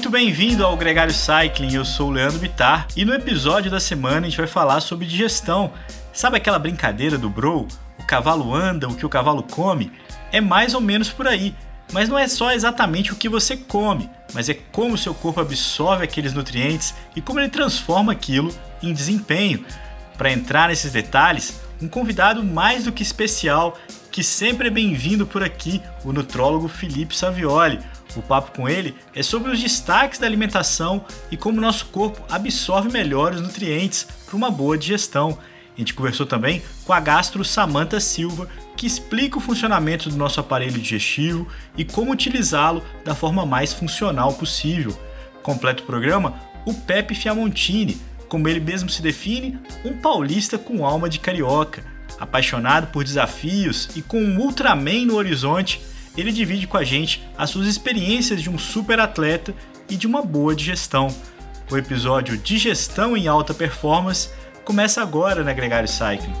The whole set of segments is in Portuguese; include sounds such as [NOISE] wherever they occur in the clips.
muito bem-vindo ao Gregário Cycling. Eu sou o Leandro Bitar e no episódio da semana a gente vai falar sobre digestão. Sabe aquela brincadeira do bro? O cavalo anda, o que o cavalo come? É mais ou menos por aí. Mas não é só exatamente o que você come, mas é como o seu corpo absorve aqueles nutrientes e como ele transforma aquilo em desempenho. Para entrar nesses detalhes, um convidado mais do que especial, que sempre é bem-vindo por aqui, o nutrólogo Felipe Savioli. O papo com ele é sobre os destaques da alimentação e como nosso corpo absorve melhor os nutrientes para uma boa digestão. A gente conversou também com a gastro Samantha Silva, que explica o funcionamento do nosso aparelho digestivo e como utilizá-lo da forma mais funcional possível. Completa o programa o Pepe Fiamontini, como ele mesmo se define, um paulista com alma de carioca. Apaixonado por desafios e com um Ultraman no horizonte, ele divide com a gente as suas experiências de um super atleta e de uma boa digestão. O episódio Digestão em Alta Performance começa agora na Gregário Cycling.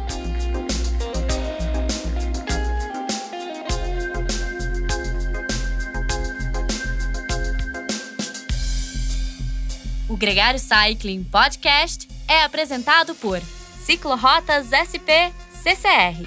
O Gregário Cycling Podcast é apresentado por Ciclorotas SP CCR,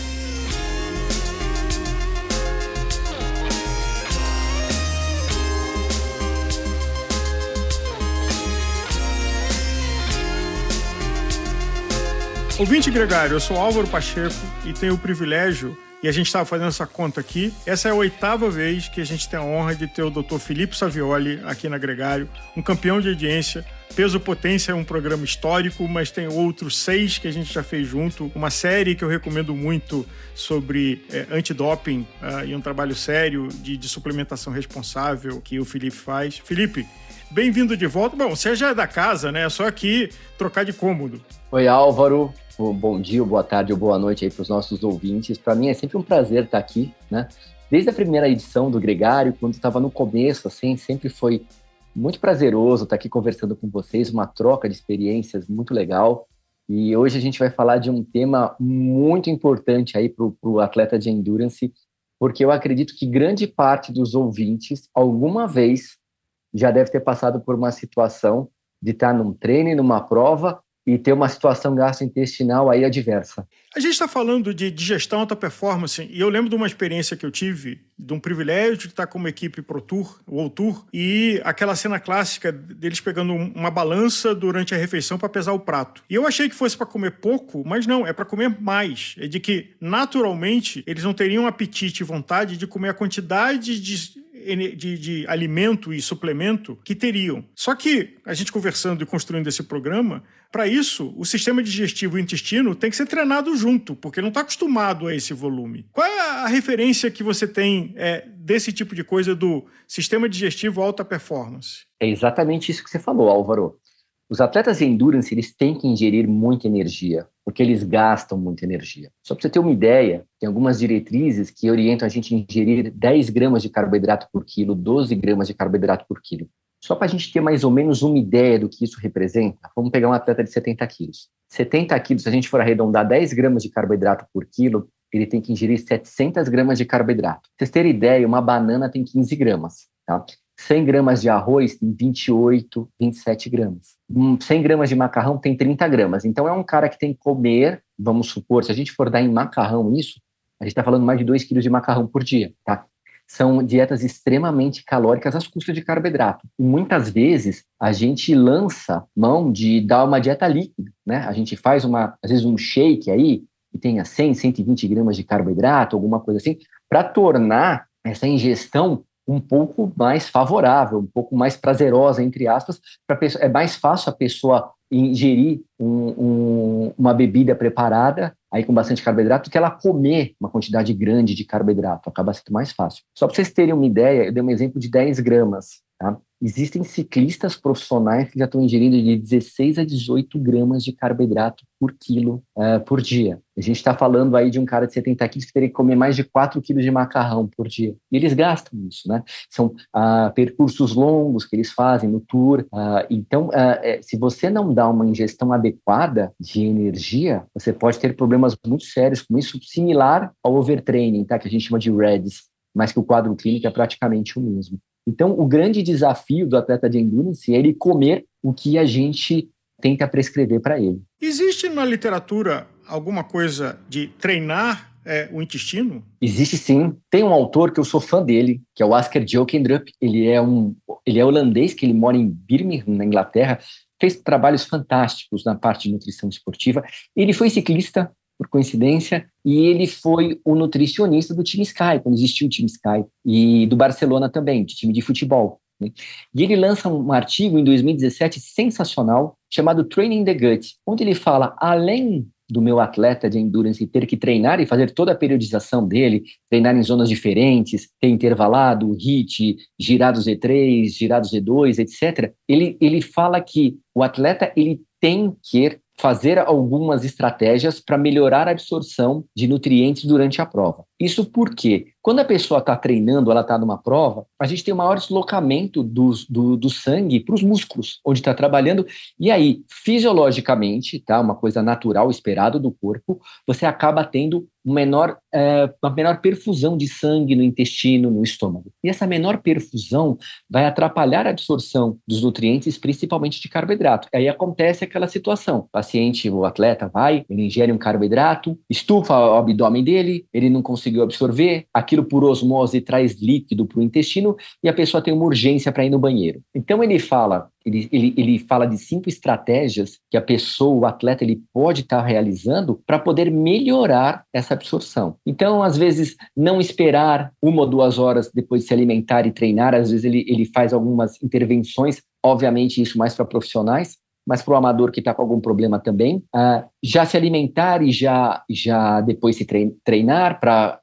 Ouvinte Gregário, eu sou Álvaro Pacheco e tenho o privilégio, e a gente estava fazendo essa conta aqui, essa é a oitava vez que a gente tem a honra de ter o Dr. Felipe Savioli aqui na Gregário, um campeão de audiência. Peso Potência é um programa histórico, mas tem outros seis que a gente já fez junto. Uma série que eu recomendo muito sobre é, antidoping uh, e um trabalho sério de, de suplementação responsável que o Felipe faz. Felipe, bem-vindo de volta. Bom, você já é da casa, né? É só aqui trocar de cômodo. Oi, Álvaro bom dia, boa tarde ou boa noite aí para os nossos ouvintes. Para mim é sempre um prazer estar aqui, né? Desde a primeira edição do Gregário, quando estava no começo, assim, sempre foi muito prazeroso estar aqui conversando com vocês, uma troca de experiências muito legal. E hoje a gente vai falar de um tema muito importante aí para o atleta de endurance, porque eu acredito que grande parte dos ouvintes, alguma vez, já deve ter passado por uma situação de estar num treino, numa prova, e ter uma situação gastrointestinal aí adversa. A gente está falando de digestão alta performance e eu lembro de uma experiência que eu tive, de um privilégio de estar com uma equipe Pro Tour, o Tour, e aquela cena clássica deles pegando uma balança durante a refeição para pesar o prato. E eu achei que fosse para comer pouco, mas não, é para comer mais. É de que, naturalmente, eles não teriam apetite e vontade de comer a quantidade de de, de, alimento e suplemento que teriam. Só que a gente conversando e construindo esse programa, para isso, o sistema digestivo e o intestino tem que ser treinado junto, porque não está acostumado a esse volume. Qual é a referência que você tem é, desse tipo de coisa do sistema digestivo alta performance? É exatamente isso que você falou, Álvaro. Os atletas de endurance eles têm que ingerir muita energia, porque eles gastam muita energia. Só para você ter uma ideia, tem algumas diretrizes que orientam a gente a ingerir 10 gramas de carboidrato por quilo, 12 gramas de carboidrato por quilo. Só para a gente ter mais ou menos uma ideia do que isso representa, vamos pegar um atleta de 70 quilos. 70 quilos, se a gente for arredondar 10 gramas de carboidrato por quilo, ele tem que ingerir 700 gramas de carboidrato. Pra vocês terem ideia, uma banana tem 15 gramas. Tá? 100 gramas de arroz tem 28, 27 gramas. 100 hum, gramas de macarrão tem 30 gramas. Então é um cara que tem que comer, vamos supor, se a gente for dar em macarrão isso, a gente está falando mais de 2 quilos de macarrão por dia, tá? são dietas extremamente calóricas às custas de carboidrato. E muitas vezes a gente lança mão de dar uma dieta líquida, né? A gente faz uma, às vezes um shake aí que tenha 100, 120 gramas de carboidrato, alguma coisa assim, para tornar essa ingestão um pouco mais favorável, um pouco mais prazerosa, entre aspas, para é mais fácil a pessoa ingerir um, um, uma bebida preparada aí com bastante carboidrato que ela comer uma quantidade grande de carboidrato. Acaba sendo mais fácil. Só para vocês terem uma ideia, eu dei um exemplo de 10 gramas. Tá? Existem ciclistas profissionais que já estão ingerindo de 16 a 18 gramas de carboidrato por quilo uh, por dia. A gente está falando aí de um cara de 70 quilos que teria que comer mais de 4 quilos de macarrão por dia. E eles gastam isso, né? São uh, percursos longos que eles fazem no tour. Uh, então, uh, se você não dá uma ingestão adequada de energia, você pode ter problemas muito sérios com isso, similar ao overtraining, tá? Que a gente chama de REDS, mas que o quadro clínico é praticamente o mesmo. Então, o grande desafio do atleta de endurance é ele comer o que a gente tenta prescrever para ele. Existe na literatura alguma coisa de treinar é, o intestino? Existe sim. Tem um autor que eu sou fã dele, que é o Asker Jokendrup. Ele é um, ele é holandês, que ele mora em Birmingham, na Inglaterra. Fez trabalhos fantásticos na parte de nutrição esportiva. Ele foi ciclista, por coincidência, e ele foi o nutricionista do time Sky, quando existiu o time Sky, e do Barcelona também, de time de futebol. Né? E ele lança um artigo em 2017 sensacional, chamado Training the Gut, onde ele fala, além do meu atleta de endurance ter que treinar e fazer toda a periodização dele, treinar em zonas diferentes, ter intervalado, HIT, girado Z3, girado Z2, etc. Ele, ele fala que o atleta ele tem que fazer algumas estratégias para melhorar a absorção de nutrientes durante a prova. Isso porque, quando a pessoa está treinando, ela está numa prova, a gente tem um maior deslocamento do, do, do sangue para os músculos, onde está trabalhando, e aí, fisiologicamente, tá, uma coisa natural, esperado do corpo, você acaba tendo menor, é, uma menor perfusão de sangue no intestino, no estômago. E essa menor perfusão vai atrapalhar a absorção dos nutrientes, principalmente de carboidrato. Aí acontece aquela situação: o paciente, o atleta vai, ele ingere um carboidrato, estufa o abdômen dele, ele não conseguiu absorver, aquilo por osmose traz líquido para o intestino e a pessoa tem uma urgência para ir no banheiro. Então ele fala ele, ele, ele fala de cinco estratégias que a pessoa, o atleta, ele pode estar tá realizando para poder melhorar essa absorção. Então, às vezes, não esperar uma ou duas horas depois de se alimentar e treinar, às vezes ele, ele faz algumas intervenções, obviamente isso mais para profissionais, mas para o amador que está com algum problema também, uh, já se alimentar e já, já depois se treinar para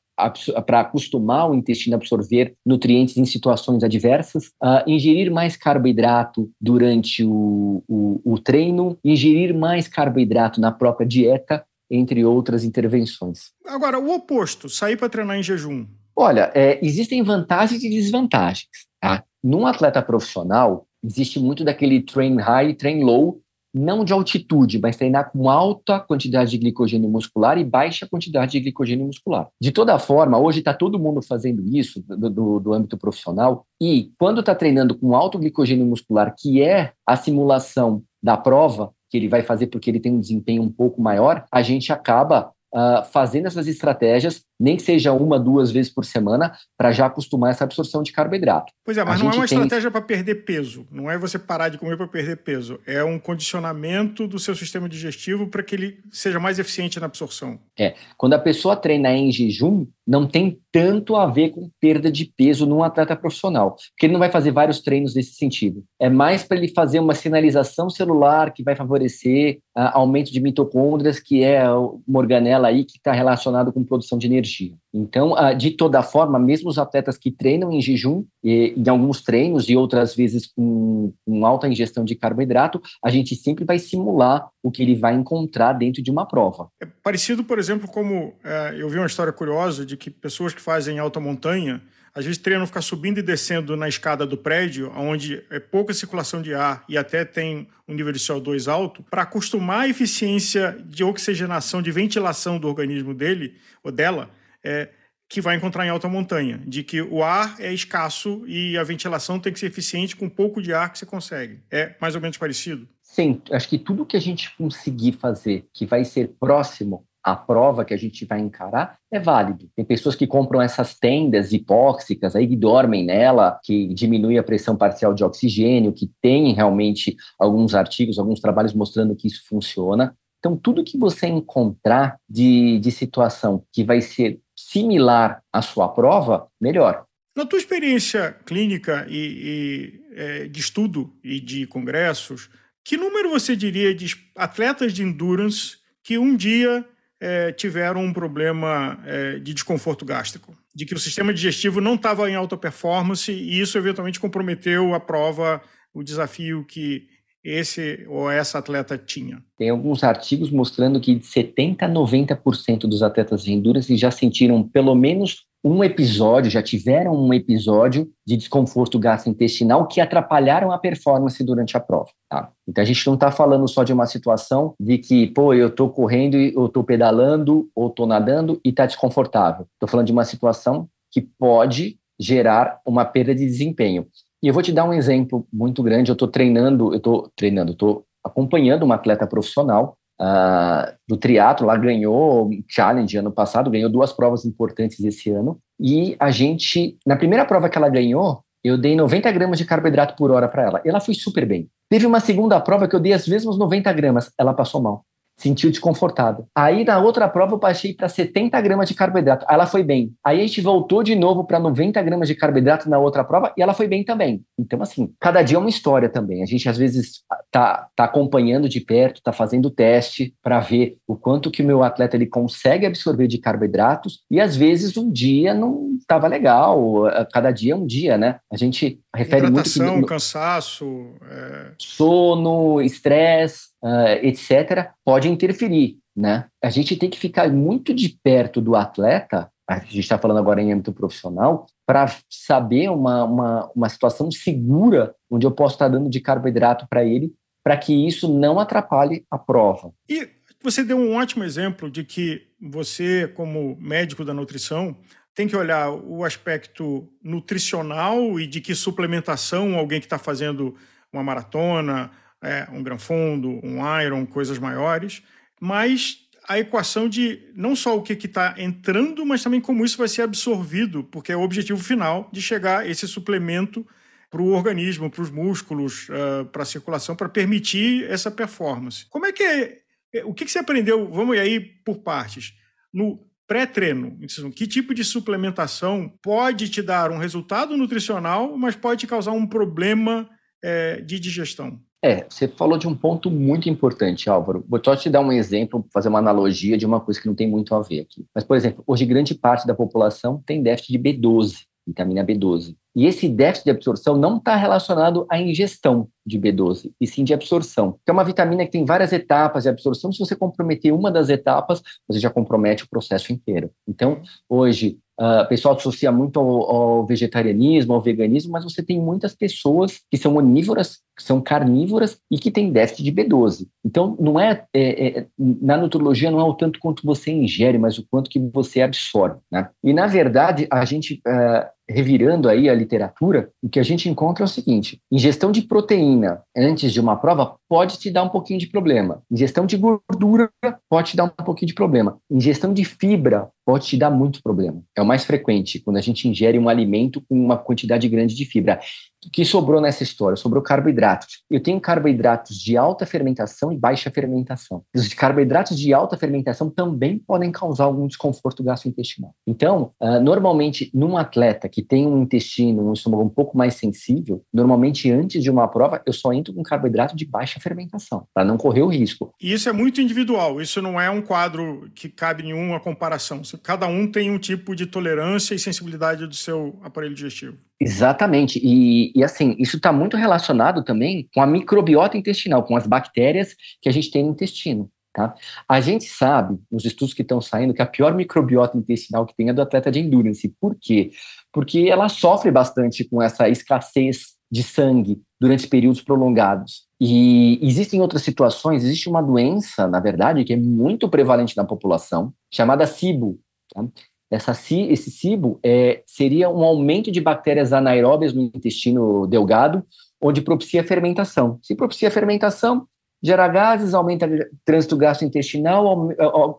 para acostumar o intestino a absorver nutrientes em situações adversas, uh, ingerir mais carboidrato durante o, o, o treino, ingerir mais carboidrato na própria dieta, entre outras intervenções. Agora, o oposto, sair para treinar em jejum. Olha, é, existem vantagens e desvantagens. Tá? Num atleta profissional, existe muito daquele train high, train low, não de altitude, mas treinar com alta quantidade de glicogênio muscular e baixa quantidade de glicogênio muscular. De toda forma, hoje está todo mundo fazendo isso do, do, do âmbito profissional e quando está treinando com alto glicogênio muscular, que é a simulação da prova, que ele vai fazer porque ele tem um desempenho um pouco maior, a gente acaba uh, fazendo essas estratégias nem que seja uma, duas vezes por semana, para já acostumar essa absorção de carboidrato. Pois é, mas a não é uma tem... estratégia para perder peso. Não é você parar de comer para perder peso. É um condicionamento do seu sistema digestivo para que ele seja mais eficiente na absorção. É. Quando a pessoa treina em jejum, não tem tanto a ver com perda de peso num atleta profissional, porque ele não vai fazer vários treinos nesse sentido. É mais para ele fazer uma sinalização celular que vai favorecer uh, aumento de mitocôndrias, que é uma organela aí que está relacionado com produção de energia energia. Então, ah, de toda forma, mesmo os atletas que treinam em jejum, em alguns treinos e outras vezes com, com alta ingestão de carboidrato, a gente sempre vai simular o que ele vai encontrar dentro de uma prova. É parecido, por exemplo, como é, eu vi uma história curiosa de que pessoas que fazem alta montanha às vezes treinam ficar subindo e descendo na escada do prédio, onde é pouca circulação de ar e até tem um nível de CO2 alto, para acostumar a eficiência de oxigenação, de ventilação do organismo dele ou dela, é, que vai encontrar em alta montanha, de que o ar é escasso e a ventilação tem que ser eficiente com pouco de ar que você consegue. É mais ou menos parecido? Sim, acho que tudo que a gente conseguir fazer que vai ser próximo à prova que a gente vai encarar é válido. Tem pessoas que compram essas tendas hipóxicas aí que dormem nela, que diminui a pressão parcial de oxigênio, que tem realmente alguns artigos, alguns trabalhos mostrando que isso funciona. Então, tudo que você encontrar de, de situação que vai ser similar à sua prova, melhor. Na tua experiência clínica e, e é, de estudo e de congressos, que número você diria de atletas de endurance que um dia é, tiveram um problema é, de desconforto gástrico, de que o sistema digestivo não estava em alta performance e isso eventualmente comprometeu a prova, o desafio que esse ou essa atleta tinha. Tem alguns artigos mostrando que de 70 a 90% dos atletas de endurance já sentiram pelo menos um episódio, já tiveram um episódio de desconforto gastrointestinal que atrapalharam a performance durante a prova. Tá? Então a gente não está falando só de uma situação de que, pô, eu estou correndo, eu estou pedalando ou estou nadando e está desconfortável. Estou falando de uma situação que pode gerar uma perda de desempenho. E eu vou te dar um exemplo muito grande. Eu estou treinando, eu estou treinando, estou acompanhando uma atleta profissional uh, do triatlo, lá ganhou challenge ano passado, ganhou duas provas importantes esse ano. E a gente, na primeira prova que ela ganhou, eu dei 90 gramas de carboidrato por hora para ela. Ela foi super bem. Teve uma segunda prova que eu dei as mesmas 90 gramas. Ela passou mal sentiu desconfortável. Aí na outra prova eu baixei para 70 gramas de carboidrato. Aí ela foi bem. Aí a gente voltou de novo para 90 gramas de carboidrato na outra prova e ela foi bem também. Então, assim, cada dia é uma história também. A gente às vezes tá, tá acompanhando de perto, tá fazendo teste para ver o quanto que o meu atleta ele consegue absorver de carboidratos e às vezes um dia não estava legal. Cada dia é um dia, né? A gente refere muito... cansaço... É... Sono, estresse uh, etc., pode interferir. Né? A gente tem que ficar muito de perto do atleta, a gente está falando agora em âmbito profissional, para saber uma, uma, uma situação segura onde eu posso estar dando de carboidrato para ele, para que isso não atrapalhe a prova. E você deu um ótimo exemplo de que você, como médico da nutrição, tem que olhar o aspecto nutricional e de que suplementação alguém que está fazendo uma maratona, é, um gran fundo, um iron, coisas maiores, mas a equação de não só o que está entrando, mas também como isso vai ser absorvido, porque é o objetivo final de chegar esse suplemento para o organismo, para os músculos, uh, para a circulação, para permitir essa performance. Como é que é o que, que você aprendeu? Vamos aí por partes. No pré-treino, que tipo de suplementação pode te dar um resultado nutricional, mas pode causar um problema é, de digestão? É, você falou de um ponto muito importante, Álvaro. Vou só te dar um exemplo, fazer uma analogia de uma coisa que não tem muito a ver aqui. Mas, por exemplo, hoje grande parte da população tem déficit de B12, vitamina B12. E esse déficit de absorção não está relacionado à ingestão de B12, e sim de absorção. Que é uma vitamina que tem várias etapas de absorção. Se você comprometer uma das etapas, você já compromete o processo inteiro. Então, hoje, Uh, o pessoal associa muito ao, ao, vegetarianismo, ao veganismo, mas você tem muitas pessoas que são onívoras, que são carnívoras e que têm déficit de B12. Então, não é, é, é, na nutrologia não é o tanto quanto você ingere, mas o quanto que você absorve. Né? E, na verdade, a gente, uh, revirando aí a literatura, o que a gente encontra é o seguinte, ingestão de proteína antes de uma prova pode te dar um pouquinho de problema. Ingestão de gordura pode te dar um pouquinho de problema. Ingestão de fibra pode te dar muito problema. É o mais frequente, quando a gente ingere um alimento com uma quantidade grande de fibra. O que sobrou nessa história? Sobrou carboidratos. Eu tenho carboidratos de alta fermentação e baixa fermentação. Os carboidratos de alta fermentação também podem causar algum desconforto gastrointestinal. Então, uh, normalmente, num atleta que tem um intestino, um estômago um pouco mais sensível, normalmente antes de uma prova, eu só entro com carboidrato de baixa fermentação, para não correr o risco. E isso é muito individual, isso não é um quadro que cabe nenhuma comparação. Cada um tem um tipo de tolerância e sensibilidade do seu aparelho digestivo. Exatamente. E, e assim, isso está muito relacionado também com a microbiota intestinal, com as bactérias que a gente tem no intestino. Tá? A gente sabe, nos estudos que estão saindo, que a pior microbiota intestinal que tem é do atleta de endurance. Por quê? Porque ela sofre bastante com essa escassez de sangue durante períodos prolongados. E existem outras situações, existe uma doença, na verdade, que é muito prevalente na população, chamada SIBO. Tá? Essa, esse SIBO é, seria um aumento de bactérias anaeróbias no intestino delgado, onde propicia fermentação. Se propicia fermentação, gera gases, aumenta o trânsito gastrointestinal,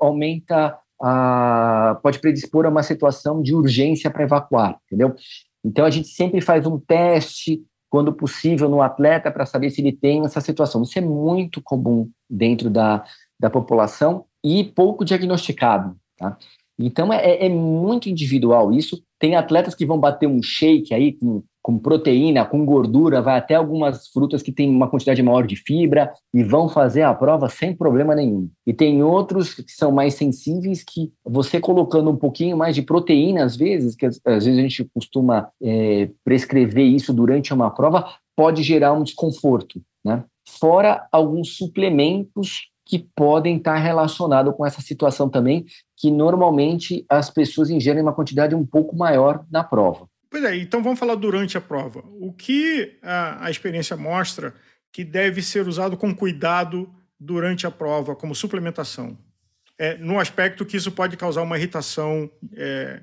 aumenta a, pode predispor a uma situação de urgência para evacuar, entendeu? Então a gente sempre faz um teste, quando possível, no atleta para saber se ele tem essa situação. Isso é muito comum dentro da, da população e pouco diagnosticado, tá? Então é, é muito individual isso. Tem atletas que vão bater um shake aí com com proteína, com gordura, vai até algumas frutas que têm uma quantidade maior de fibra e vão fazer a prova sem problema nenhum. E tem outros que são mais sensíveis que você colocando um pouquinho mais de proteína, às vezes, que às, vezes a gente costuma é, prescrever isso durante uma prova, pode gerar um desconforto, né? Fora alguns suplementos que podem estar relacionados com essa situação também, que normalmente as pessoas ingerem uma quantidade um pouco maior na prova. Pois é, então vamos falar durante a prova. O que a, a experiência mostra que deve ser usado com cuidado durante a prova, como suplementação? É, no aspecto que isso pode causar uma irritação é,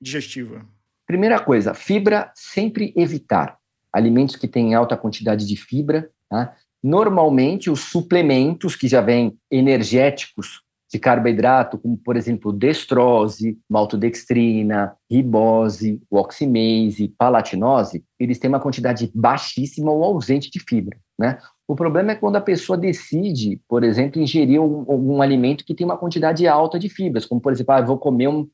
digestiva. Primeira coisa, fibra sempre evitar. Alimentos que têm alta quantidade de fibra, tá? Normalmente, os suplementos que já vêm energéticos de carboidrato, como, por exemplo, destrose, maltodextrina, ribose, oximase, palatinose, eles têm uma quantidade baixíssima ou ausente de fibra, né? O problema é quando a pessoa decide, por exemplo, ingerir um, um alimento que tem uma quantidade alta de fibras, como, por exemplo, ah, vou comer um,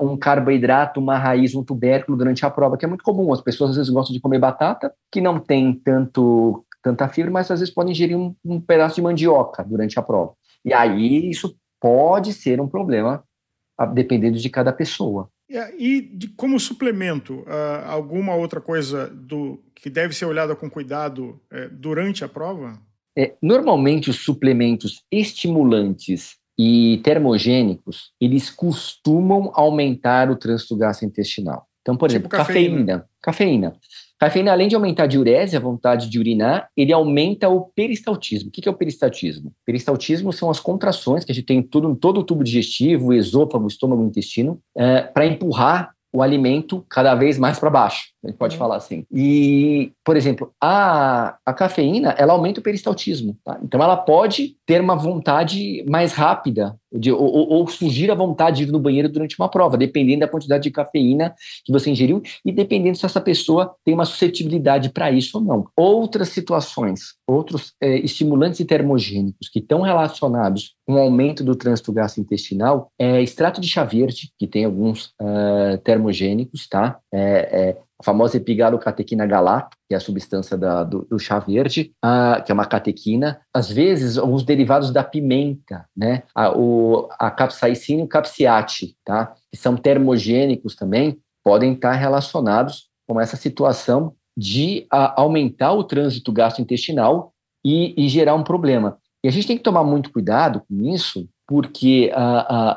um carboidrato, uma raiz, um tubérculo durante a prova, que é muito comum. As pessoas às vezes gostam de comer batata, que não tem tanto tanta fibra, mas às vezes podem ingerir um, um pedaço de mandioca durante a prova. E aí isso pode ser um problema, dependendo de cada pessoa. E de, como suplemento, uh, alguma outra coisa do que deve ser olhada com cuidado uh, durante a prova? É, normalmente os suplementos estimulantes e termogênicos, eles costumam aumentar o trânsito gastrointestinal. Então, por tipo exemplo, cafeína. Cafeína. Cafeína, além de aumentar a diurese, a vontade de urinar, ele aumenta o peristaltismo. O que é o peristaltismo? Peristaltismo são as contrações que a gente tem em todo, todo o tubo digestivo, esôfago, estômago, intestino, é, para empurrar o alimento cada vez mais para baixo, a gente pode uhum. falar assim. E, por exemplo, a, a cafeína, ela aumenta o peristaltismo, tá? Então ela pode ter uma vontade mais rápida, de, ou, ou, surgir a vontade de ir no banheiro durante uma prova, dependendo da quantidade de cafeína que você ingeriu e dependendo se essa pessoa tem uma suscetibilidade para isso ou não. Outras situações, outros é, estimulantes termogênicos que estão relacionados com o aumento do trânsito gastrointestinal é extrato de chá verde, que tem alguns uh, termogênicos, tá? É, é, a famosa epigalocatequina galato, que é a substância da, do, do, chá verde, que é uma catequina. Às vezes, os derivados da pimenta, né? A, o, a capsaicina e o capsiate, tá? Que são termogênicos também, podem estar relacionados com essa situação de aumentar o trânsito gastrointestinal e, e, gerar um problema. E a gente tem que tomar muito cuidado com isso, porque,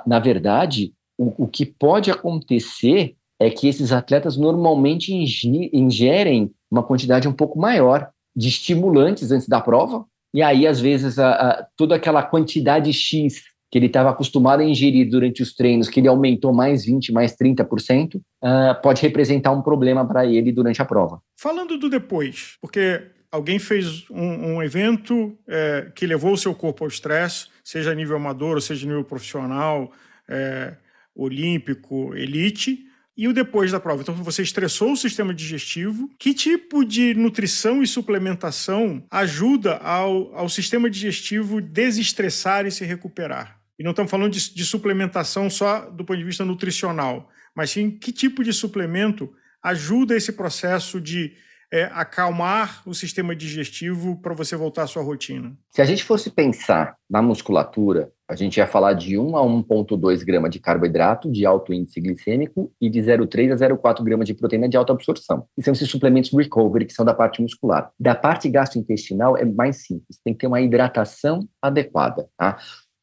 na verdade, o, o que pode acontecer é que esses atletas normalmente ingerem uma quantidade um pouco maior de estimulantes antes da prova, e aí, às vezes, a, a, toda aquela quantidade X que ele estava acostumado a ingerir durante os treinos, que ele aumentou mais 20%, mais 30%, uh, ah, pode representar um problema para ele durante a prova. Falando do depois, porque alguém fez um, um evento é, que levou o seu corpo ao estresse, seja nível amador ou seja nível profissional, é, olímpico, elite, e o depois da prova. Então, você estressou o sistema digestivo. Que tipo de nutrição e suplementação ajuda ao, ao sistema digestivo desestressar e se recuperar? E não estamos falando de, de suplementação só do ponto de vista nutricional, mas sim que tipo de suplemento ajuda esse processo de é, acalmar o sistema digestivo para você voltar à sua rotina? Se a gente fosse pensar na musculatura, a gente ia falar de 1 a 1,2 grama de carboidrato de alto índice glicêmico e de 0,3 a 0,4 gramas de proteína de alta absorção. E são esses suplementos recovery, que são da parte muscular. Da parte gastrointestinal é mais simples, tem que ter uma hidratação adequada. Tá?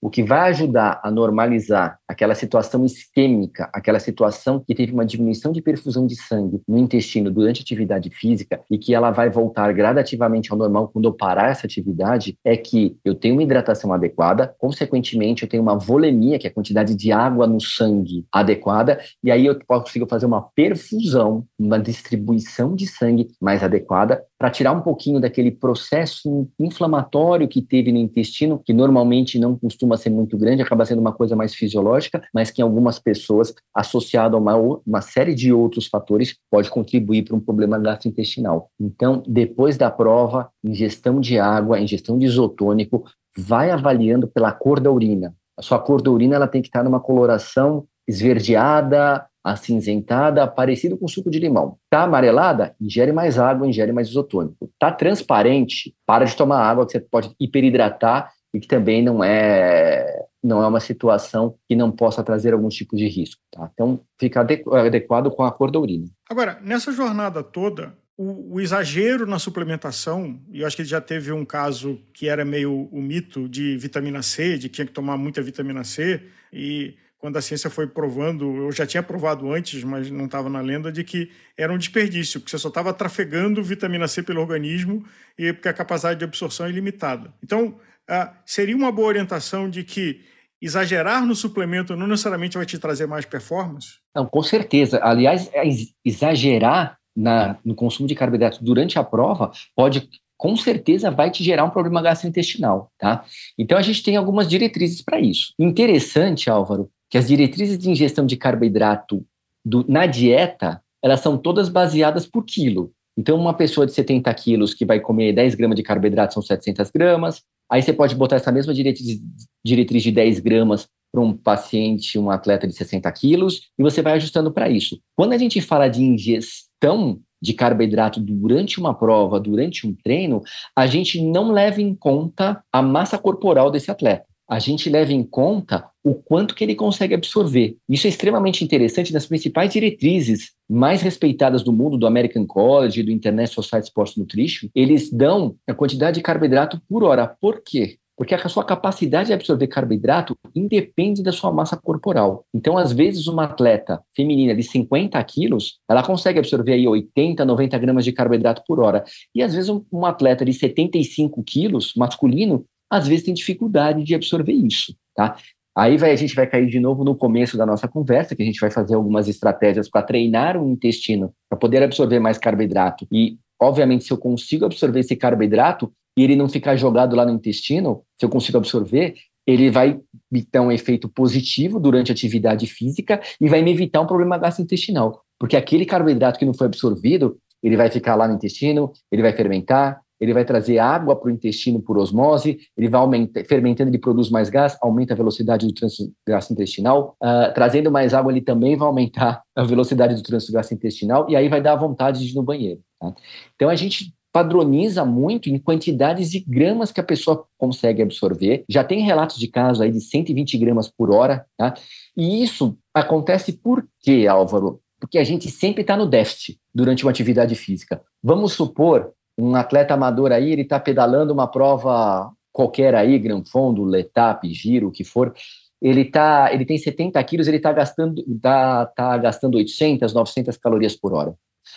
O que vai ajudar a normalizar aquela situação isquêmica, aquela situação que teve uma diminuição de perfusão de sangue no intestino durante a atividade física e que ela vai voltar gradativamente ao normal quando eu parar essa atividade, é que eu tenho uma hidratação adequada, consequentemente eu tenho uma volemia, que é a quantidade de água no sangue adequada, e aí eu consigo fazer uma perfusão, uma distribuição de sangue mais adequada para tirar um pouquinho daquele processo inflamatório que teve no intestino, que normalmente não costuma ser muito grande, acaba sendo uma coisa mais fisiológica, mas que em algumas pessoas, associado a uma, uma série de outros fatores, pode contribuir para um problema gastrointestinal. Então, depois da prova, ingestão de água, ingestão de isotônico, vai avaliando pela cor da urina. A sua cor da urina ela tem que estar numa coloração esverdeada, acinzentada, parecido com suco de limão. Tá amarelada? Ingere mais água, ingere mais isotônico. Tá transparente? Para de tomar água, que você pode hiperidratar e que também não é não é uma situação que não possa trazer algum tipo de risco. Tá? Então, fica adequado com a cor da urina. Agora, nessa jornada toda, o, o, exagero na suplementação, e eu acho que já teve um caso que era meio o mito de vitamina C, de que tinha que tomar muita vitamina C, e quando a ciência foi provando, eu já tinha provado antes, mas não estava na lenda, de que era um desperdício, porque você só estava trafegando vitamina C pelo organismo e porque a capacidade de absorção é ilimitada. Então, ah, seria uma boa orientação de que exagerar no suplemento não necessariamente vai te trazer mais performance? Não, com certeza. Aliás, é exagerar na, no consumo de carboidratos durante a prova pode com certeza vai te gerar um problema gastrointestinal, tá? Então a gente tem algumas diretrizes para isso. Interessante, Álvaro, que as diretrizes de ingestão de carboidrato do, na dieta, elas são todas baseadas por quilo. Então, uma pessoa de 70 quilos que vai comer 10 gramas de carboidrato são 700 gramas, Aí você pode botar essa mesma diretriz, diretriz de 10 gramas para um paciente, um atleta de 60 quilos, e você vai ajustando para isso. Quando a gente fala de ingestão de carboidrato durante uma prova, durante um treino, a gente não leva em conta a massa corporal desse atleta a gente leva em conta o quanto que ele consegue absorver. Isso é extremamente interessante nas principais diretrizes mais respeitadas do mundo, do American College, do International Society Sports Nutrition, eles dão a quantidade de carboidrato por hora. Por quê? Porque a sua capacidade de absorver carboidrato independe da sua massa corporal. Então, às vezes, uma atleta feminina de 50 quilos, ela consegue absorver aí 80, 90 gramas de carboidrato por hora. E, às vezes, um, atleta de 75 quilos, masculino, às vezes tem dificuldade de absorver isso, tá? Aí vai, a gente vai cair de novo no começo da nossa conversa, que a gente vai fazer algumas estratégias para treinar o intestino, para poder absorver mais carboidrato. E, obviamente, se eu consigo absorver esse carboidrato e ele não ficar jogado lá no intestino, se eu consigo absorver, ele vai me dar um efeito positivo durante a atividade física e vai me evitar um problema gastrointestinal. Porque aquele carboidrato que não foi absorvido, ele vai ficar lá no intestino, ele vai fermentar, ele vai trazer água para o intestino por osmose, ele vai aumentar, fermentando, ele produz mais gás, aumenta a velocidade do trânsito gastrointestinal, uh, trazendo mais água, ele também vai aumentar a velocidade do trânsito gastrointestinal, e aí vai dar vontade de ir no banheiro. Tá? Então, a gente padroniza muito em quantidades de gramas que a pessoa consegue absorver. Já tem relatos de casos aí de 120 gramas por hora, tá? E isso acontece por quê, Álvaro? Porque a gente sempre está no déficit durante uma atividade física. Vamos supor um atleta amador aí, ele está pedalando uma prova qualquer aí, Gran Fondo, Letap, Giro, o que for, ele tá, ele tem 70 quilos, ele está gastando, tá, tá gastando 800, 900 calorias por hora.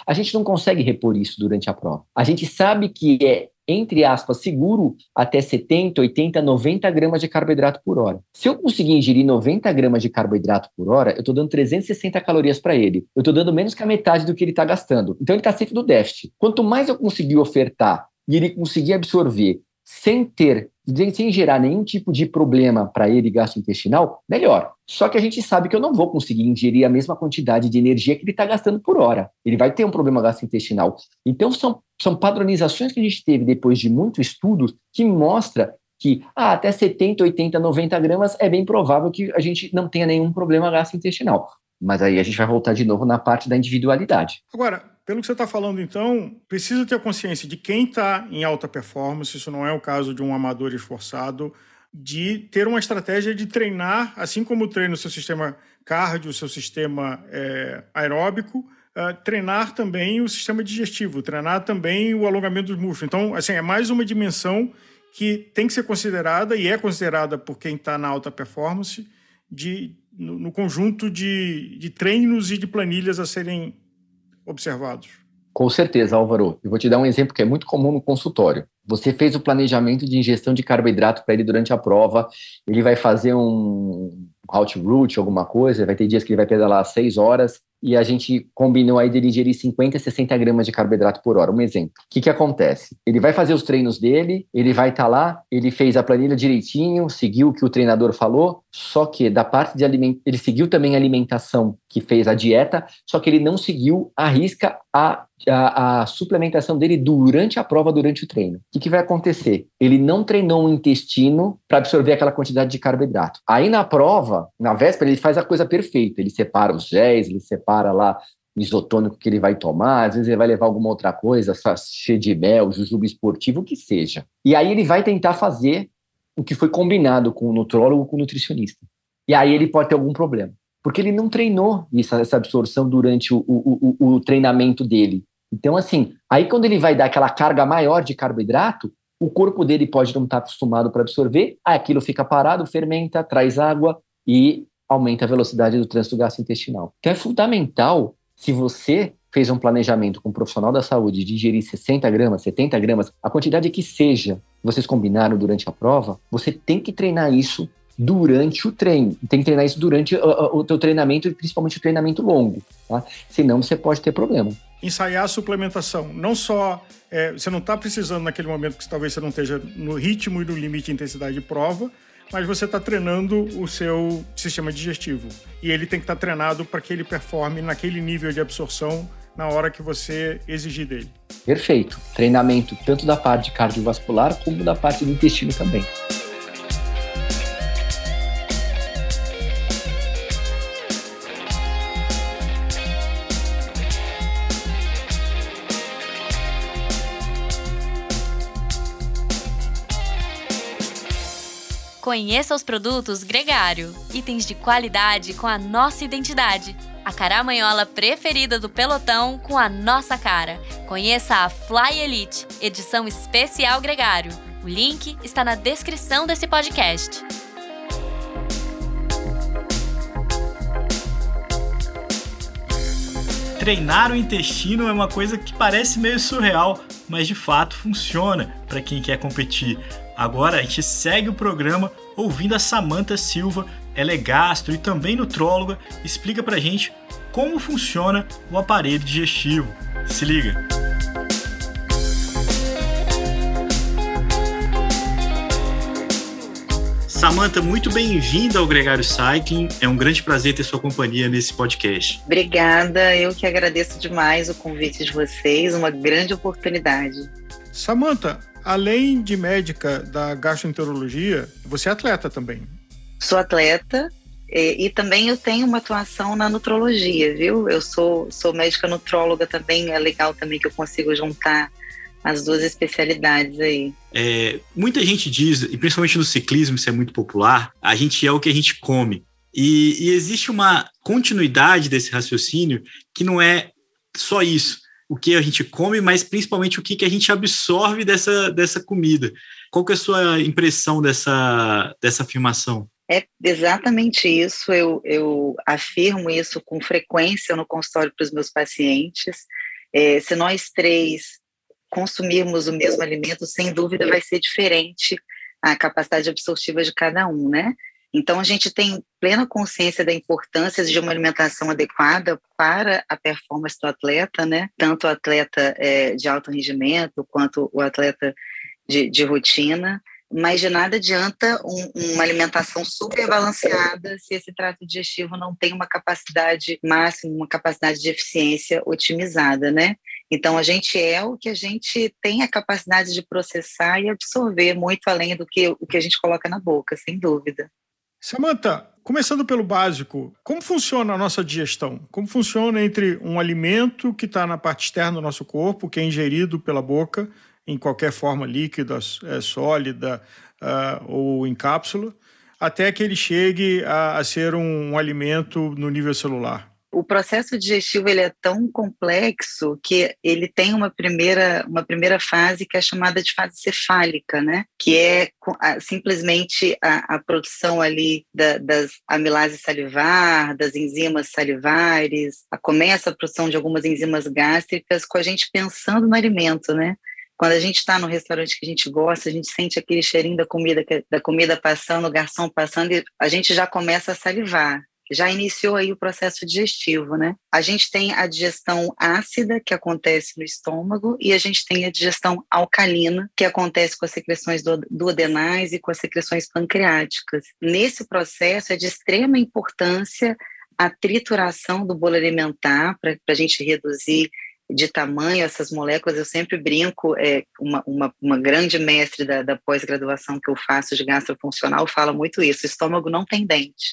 A gente não consegue repor isso durante a prova. A gente sabe que é entre aspas, seguro até 70, 80, 90 gramas de carboidrato por hora. Se eu conseguir ingerir 90 gramas de carboidrato por hora, eu estou dando 360 calorias para ele. Eu estou dando menos que a metade do que ele está gastando. Então ele está sempre no déficit. Quanto mais eu conseguir ofertar e ele conseguir absorver sem ter, sem gerar nenhum tipo de problema para ele gastrointestinal, melhor. Só que a gente sabe que eu não vou conseguir ingerir a mesma quantidade de energia que ele está gastando por hora. Ele vai ter um problema gastrointestinal. Então, são, são padronizações que a gente teve depois de muito estudo que mostra que ah, até 70, 80, 90 gramas é bem provável que a gente não tenha nenhum problema gastrointestinal. Mas aí a gente vai voltar de novo na parte da individualidade. Agora, pelo que você está falando, então, precisa ter consciência de quem está em alta performance, isso não é o caso de um amador esforçado, de ter uma estratégia de treinar, assim como treina o seu sistema cardio, o seu sistema é, aeróbico, uh, treinar também o sistema digestivo, treinar também o alongamento dos músculos. Então, assim, é mais uma dimensão que tem que ser considerada e é considerada por quem está na alta performance de, no, no conjunto de, de treinos e de planilhas a serem observados? Com certeza, Álvaro. Eu vou te dar um exemplo que é muito comum no consultório. Você fez o planejamento de ingestão de carboidrato para ele durante a prova, ele vai fazer um out route, alguma coisa, vai ter dias que ele vai pedalar seis horas, e a gente combinou aí dele ingerir 50, 60 gramas de carboidrato por hora. Um exemplo. O que, que acontece? Ele vai fazer os treinos dele, ele vai estar tá lá, ele fez a planilha direitinho, seguiu o que o treinador falou, só que da parte de alimentação, ele seguiu também a alimentação que fez a dieta, só que ele não seguiu a risca a a, a, suplementação dele durante a prova, durante o treino. O que, que vai acontecer? Ele não treinou o intestino para absorver aquela quantidade de carboidrato. Aí na prova, na véspera, ele faz a coisa perfeita. Ele separa os géis, ele separa lá o isotônico que ele vai tomar, às vezes ele vai levar alguma outra coisa, cheio de mel, jujuba esportivo, o que seja. E aí ele vai tentar fazer o que foi combinado com o nutrólogo, com o nutricionista. E aí ele pode ter algum problema porque ele não treinou essa, absorção durante o, o, o, o, treinamento dele. Então, assim, aí quando ele vai dar aquela carga maior de carboidrato, o corpo dele pode não estar acostumado para absorver, aquilo fica parado, fermenta, traz água e aumenta a velocidade do trânsito gastrointestinal. Então é fundamental, se você fez um planejamento com um profissional da saúde de ingerir 60 gramas, 70 gramas, a quantidade que seja, vocês combinaram durante a prova, você tem que treinar isso durante o treino. Tem que treinar isso durante o, o teu treinamento e principalmente o treinamento longo, tá? Senão você pode ter problema. Ensaiar a suplementação, não só é, você não está precisando naquele momento que talvez você não esteja no ritmo e no limite de intensidade de prova, mas você está treinando o seu sistema digestivo e ele tem que estar tá treinado para que ele performe naquele nível de absorção na hora que você exigir dele. Perfeito. Treinamento tanto da parte cardiovascular como da parte do intestino também. Conheça os produtos Gregário, itens de qualidade com a nossa identidade. A caramanhola preferida do pelotão com a nossa cara. Conheça a Fly Elite, edição especial Gregário. O link está na descrição desse podcast. Treinar o intestino é uma coisa que parece meio surreal, mas de fato funciona para quem quer competir. Agora a gente segue o programa ouvindo a Samantha Silva, ela é gastro e também nutróloga, explica pra gente como funciona o aparelho digestivo. Se liga! Samanta, muito bem-vinda ao Gregário Cycling. É um grande prazer ter sua companhia nesse podcast. Obrigada, eu que agradeço demais o convite de vocês, uma grande oportunidade. Samanta, além de médica da gastroenterologia, você é atleta também. Sou atleta e, e, também eu tenho uma atuação na nutrologia, viu? Eu sou, sou médica nutróloga também, é legal também que eu consigo juntar as duas especialidades aí. É, muita gente diz, e principalmente no ciclismo isso é muito popular, a gente é o que a gente come. E, e existe uma continuidade desse raciocínio que não é só isso o que a gente come, mas principalmente o que, que a gente absorve dessa, dessa comida. Qual que é a sua impressão dessa, dessa afirmação? É exatamente isso. Eu, eu afirmo isso com frequência no consultório para os meus pacientes. É, se nós três consumirmos o mesmo alimento, sem dúvida vai ser diferente a capacidade absortiva de cada um, né? Então, a gente tem plena consciência da importância de uma alimentação adequada para a performance do atleta, né? Tanto o atleta é, de alto rendimento quanto o atleta de, de rotina. Mas de nada adianta um, uma alimentação super balanceada se esse trato digestivo não tem uma capacidade máxima, uma capacidade de eficiência otimizada, né? Então, a gente é o que a gente tem a capacidade de processar e absorver muito além do que o que a gente coloca na boca, sem dúvida. Samantha, começando pelo básico, como funciona a nossa digestão? Como funciona entre um alimento que está na parte externa do nosso corpo, que é ingerido pela boca, em qualquer forma líquida, é, sólida uh, ou em cápsula, até que ele chegue a, a ser um, um alimento no nível celular? O processo digestivo ele é tão complexo que ele tem uma primeira, uma primeira fase que é chamada de fase cefálica, né? que é simplesmente a, a produção ali da, das amilases salivar, das enzimas salivares, a, começa a produção de algumas enzimas gástricas com a gente pensando no alimento, né? Quando a gente está no restaurante que a gente gosta, a gente sente aquele cheirinho da comida, da comida passando, o garçom passando, e a gente já começa a salivar já iniciou aí o processo digestivo, né? A gente tem a digestão ácida, que acontece no estômago, e a gente tem a digestão alcalina, que acontece com as secreções duodenais e com as secreções pancreáticas. Nesse processo é de extrema importância a trituração do bolo alimentar para a gente reduzir de tamanho, essas moléculas, eu sempre brinco, é, uma, uma, uma grande mestre da, da pós-graduação que eu faço de gastrofuncional fala muito isso, o estômago não tem dente.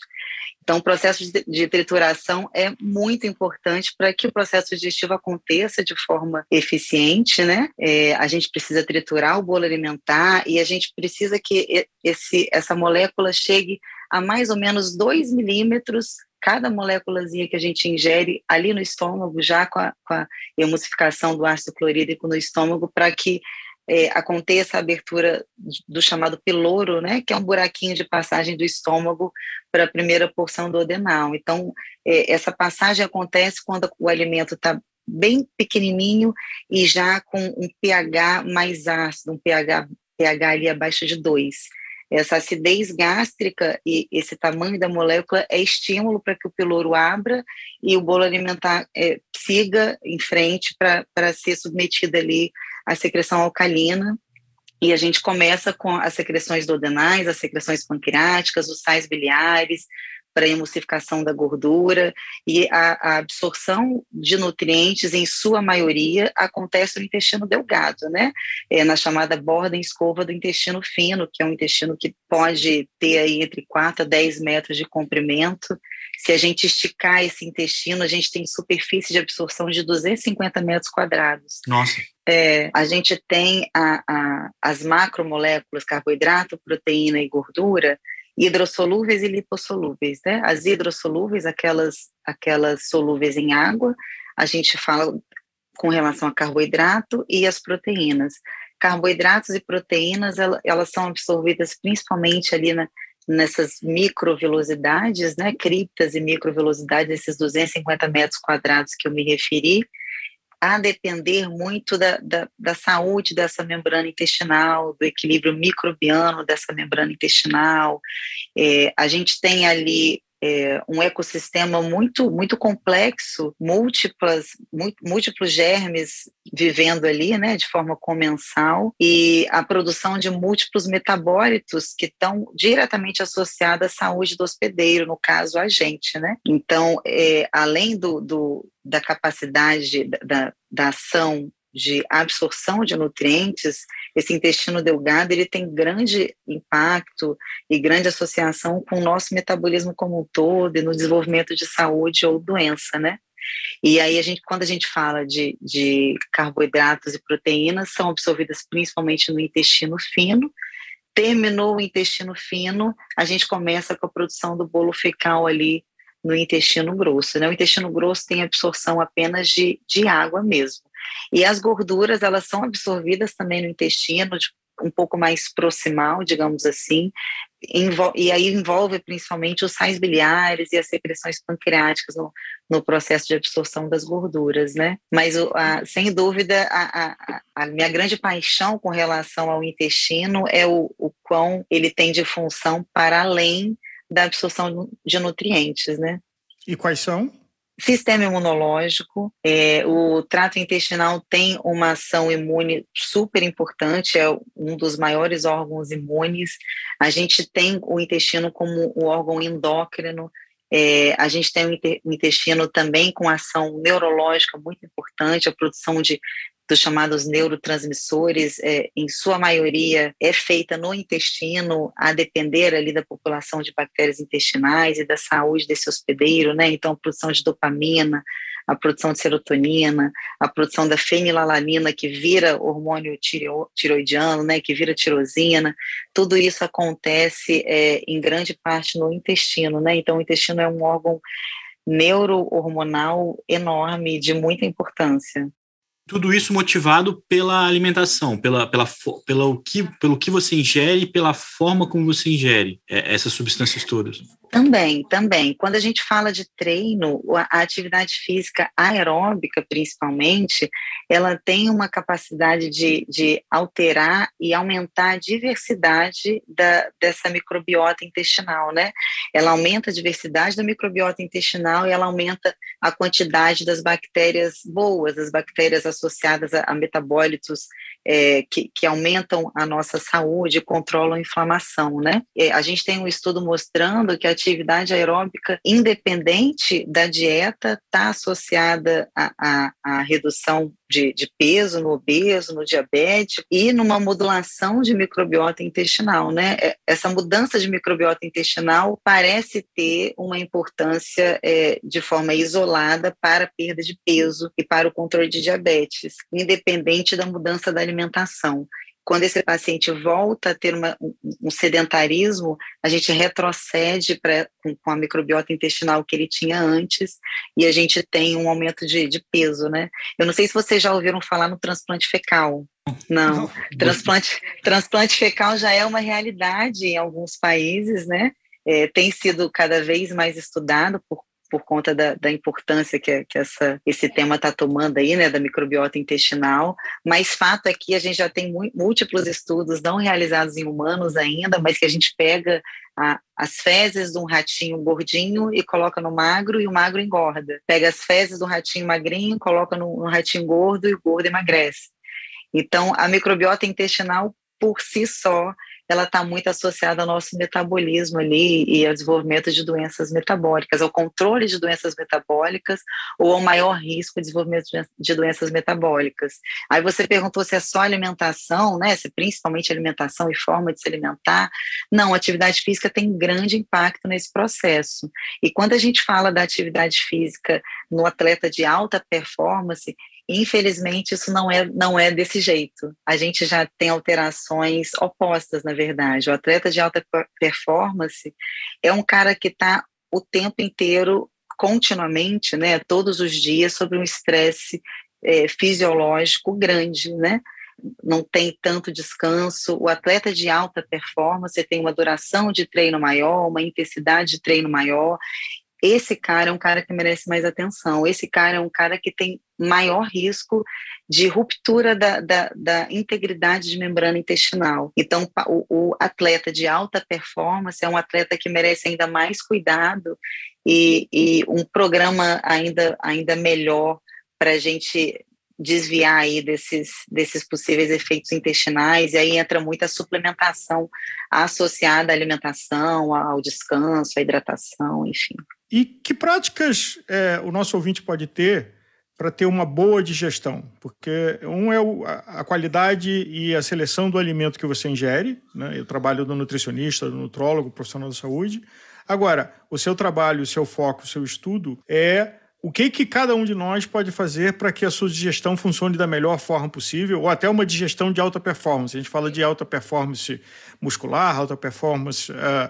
Então, o processo de, de trituração é muito importante para que o processo digestivo aconteça de forma eficiente, né? É, a gente precisa triturar o bolo alimentar e a gente precisa que esse, essa molécula chegue a mais ou menos 2 milímetros cada moléculazinha que a gente ingere ali no estômago, já com a, com a emulsificação do ácido clorídrico no estômago, para que é, aconteça a abertura do chamado piloro, né, que é um buraquinho de passagem do estômago para a primeira porção do adenal. Então, é, essa passagem acontece quando o alimento está bem pequenininho e já com um pH mais ácido, um pH, pH ali abaixo de 2. Essa acidez gástrica e esse tamanho da molécula é estímulo para que o piloro abra e o bolo alimentar é, siga em frente para ser submetido ali à secreção alcalina. E a gente começa com as secreções duodenais, as secreções pancreáticas, os sais biliares, para a emulsificação da gordura e a, a, absorção de nutrientes, em sua maioria, acontece no intestino delgado, né? É na chamada borda em escova do intestino fino, que é um intestino que pode ter aí entre 4 a 10 metros de comprimento. Se a gente esticar esse intestino, a gente tem superfície de absorção de 250 metros quadrados. Nossa. É, a gente tem a, a, as macromoléculas, carboidrato, proteína e gordura, hidrossolúveis e lipossolúveis, né? As hidrossolúveis, aquelas, aquelas solúveis em água, a gente fala com relação a carboidrato e as proteínas. Carboidratos e proteínas, elas são absorvidas principalmente ali na, nessas microvelocidades, né, criptas e microvelocidades, esses 250 metros quadrados que eu me referi, a depender muito da, da, da, saúde dessa membrana intestinal, do equilíbrio microbiano dessa membrana intestinal. É, a gente tem ali é, um ecossistema muito muito complexo, múltiplas, múltiplos germes vivendo ali, né, de forma comensal, e a produção de múltiplos metabólitos que estão diretamente associados à saúde do hospedeiro, no caso a gente, né? Então, é, além do, do, da capacidade da, da ação de absorção de nutrientes, esse intestino delgado ele tem grande impacto e grande associação com o nosso metabolismo como um todo e no desenvolvimento de saúde ou doença, né? E aí a gente, quando a gente fala de, de carboidratos e proteínas, são absorvidas principalmente no intestino fino. Terminou o intestino fino, a gente começa com a produção do bolo fecal ali no intestino grosso. Né? O intestino grosso tem absorção apenas de, de água mesmo. E as gorduras, elas são absorvidas também no intestino, um pouco mais proximal, digamos assim, e aí envolve principalmente os sais biliares e as secreções pancreáticas no, no processo de absorção das gorduras, né? Mas, a, sem dúvida, a, a, a, minha grande paixão com relação ao intestino é o, o quão ele tem de função para além da absorção de nutrientes, né? E quais são? Sistema imunológico, é, o trato intestinal tem uma ação imune super importante, é um dos maiores órgãos imunes. A gente tem o intestino como um órgão endócrino, é, a gente tem o intestino também com ação neurológica muito importante, a produção de dos chamados neurotransmissores, é, em sua maioria, é feita no intestino, a depender ali da população de bactérias intestinais e da saúde desse hospedeiro, né? Então, a produção de dopamina, a produção de serotonina, a produção da fenilalanina, que vira hormônio tiroidiano, né, que vira tirosina, tudo isso acontece é, em grande parte no intestino, né? Então, o intestino é um órgão neurohormonal enorme, de muita importância. Tudo isso motivado pela alimentação, pela, pela, pela que, pelo que você ingere e pela forma como você ingere é, essas substâncias todas. Também, também. Quando a gente fala de treino, a atividade física aeróbica, principalmente, ela tem uma capacidade de, de alterar e aumentar a diversidade da, dessa microbiota intestinal, né? Ela aumenta a diversidade da microbiota intestinal e ela aumenta a quantidade das bactérias boas, as bactérias associadas a, a metabólitos é, que, que aumentam a nossa saúde controlam a inflamação, né? a gente tem um estudo mostrando que a atividade aeróbica independente da dieta está associada à, redução de, de, peso no obeso, no diabético e numa modulação de microbiota intestinal, né? É, essa mudança de microbiota intestinal parece ter uma importância é, de forma isolada para a perda de peso e para o controle de diabetes, independente da mudança da alimentação quando esse paciente volta a ter uma, um sedentarismo, a gente retrocede pra, com, com, a microbiota intestinal que ele tinha antes e a gente tem um aumento de, de peso, né? Eu não sei se vocês já ouviram falar no transplante fecal. Não, não. [LAUGHS] Transplante, transplante fecal já é uma realidade em alguns países, né? É, tem sido cada vez mais estudado por por conta da, da importância que, que essa, esse tema está tomando aí, né, da microbiota intestinal, mas fato é que a gente já tem múltiplos estudos não realizados em humanos ainda, mas que a gente pega a, as fezes de um ratinho gordinho e coloca no magro e o magro engorda. Pega as fezes do ratinho magrinho, coloca no, no ratinho gordo e o gordo emagrece. Então, a microbiota intestinal por si só ela está muito associada ao nosso metabolismo ali e ao desenvolvimento de doenças metabólicas, ao controle de doenças metabólicas ou ao maior risco de desenvolvimento de doenças metabólicas. Aí você perguntou se é só alimentação, né? Se principalmente alimentação e forma de se alimentar. Não, atividade física tem grande impacto nesse processo. E quando a gente fala da atividade física no atleta de alta performance, Infelizmente, isso não é, não é desse jeito. A gente já tem alterações opostas, na verdade. O atleta de alta performance é um cara que está o tempo inteiro, continuamente, né, todos os dias, sobre um estresse é, fisiológico grande, né? não tem tanto descanso. O atleta de alta performance tem uma duração de treino maior, uma intensidade de treino maior, esse cara é um cara que merece mais atenção, esse cara é um cara que tem maior risco de ruptura da, da, da integridade de membrana intestinal. Então, o, o, atleta de alta performance é um atleta que merece ainda mais cuidado e, e um programa ainda, ainda melhor para a gente desviar aí desses, desses possíveis efeitos intestinais, e aí entra muita suplementação associada à alimentação, ao descanso, à hidratação, enfim. E que práticas é, o nosso ouvinte pode ter para ter uma boa digestão? Porque um é o, a, qualidade e a seleção do alimento que você ingere, né? Eu trabalho do nutricionista, do nutrólogo, profissional da saúde. Agora, o seu trabalho, o seu foco, o seu estudo é o que, que cada um de nós pode fazer para que a sua digestão funcione da melhor forma possível, ou até uma digestão de alta performance. A gente fala de alta performance muscular, alta performance uh,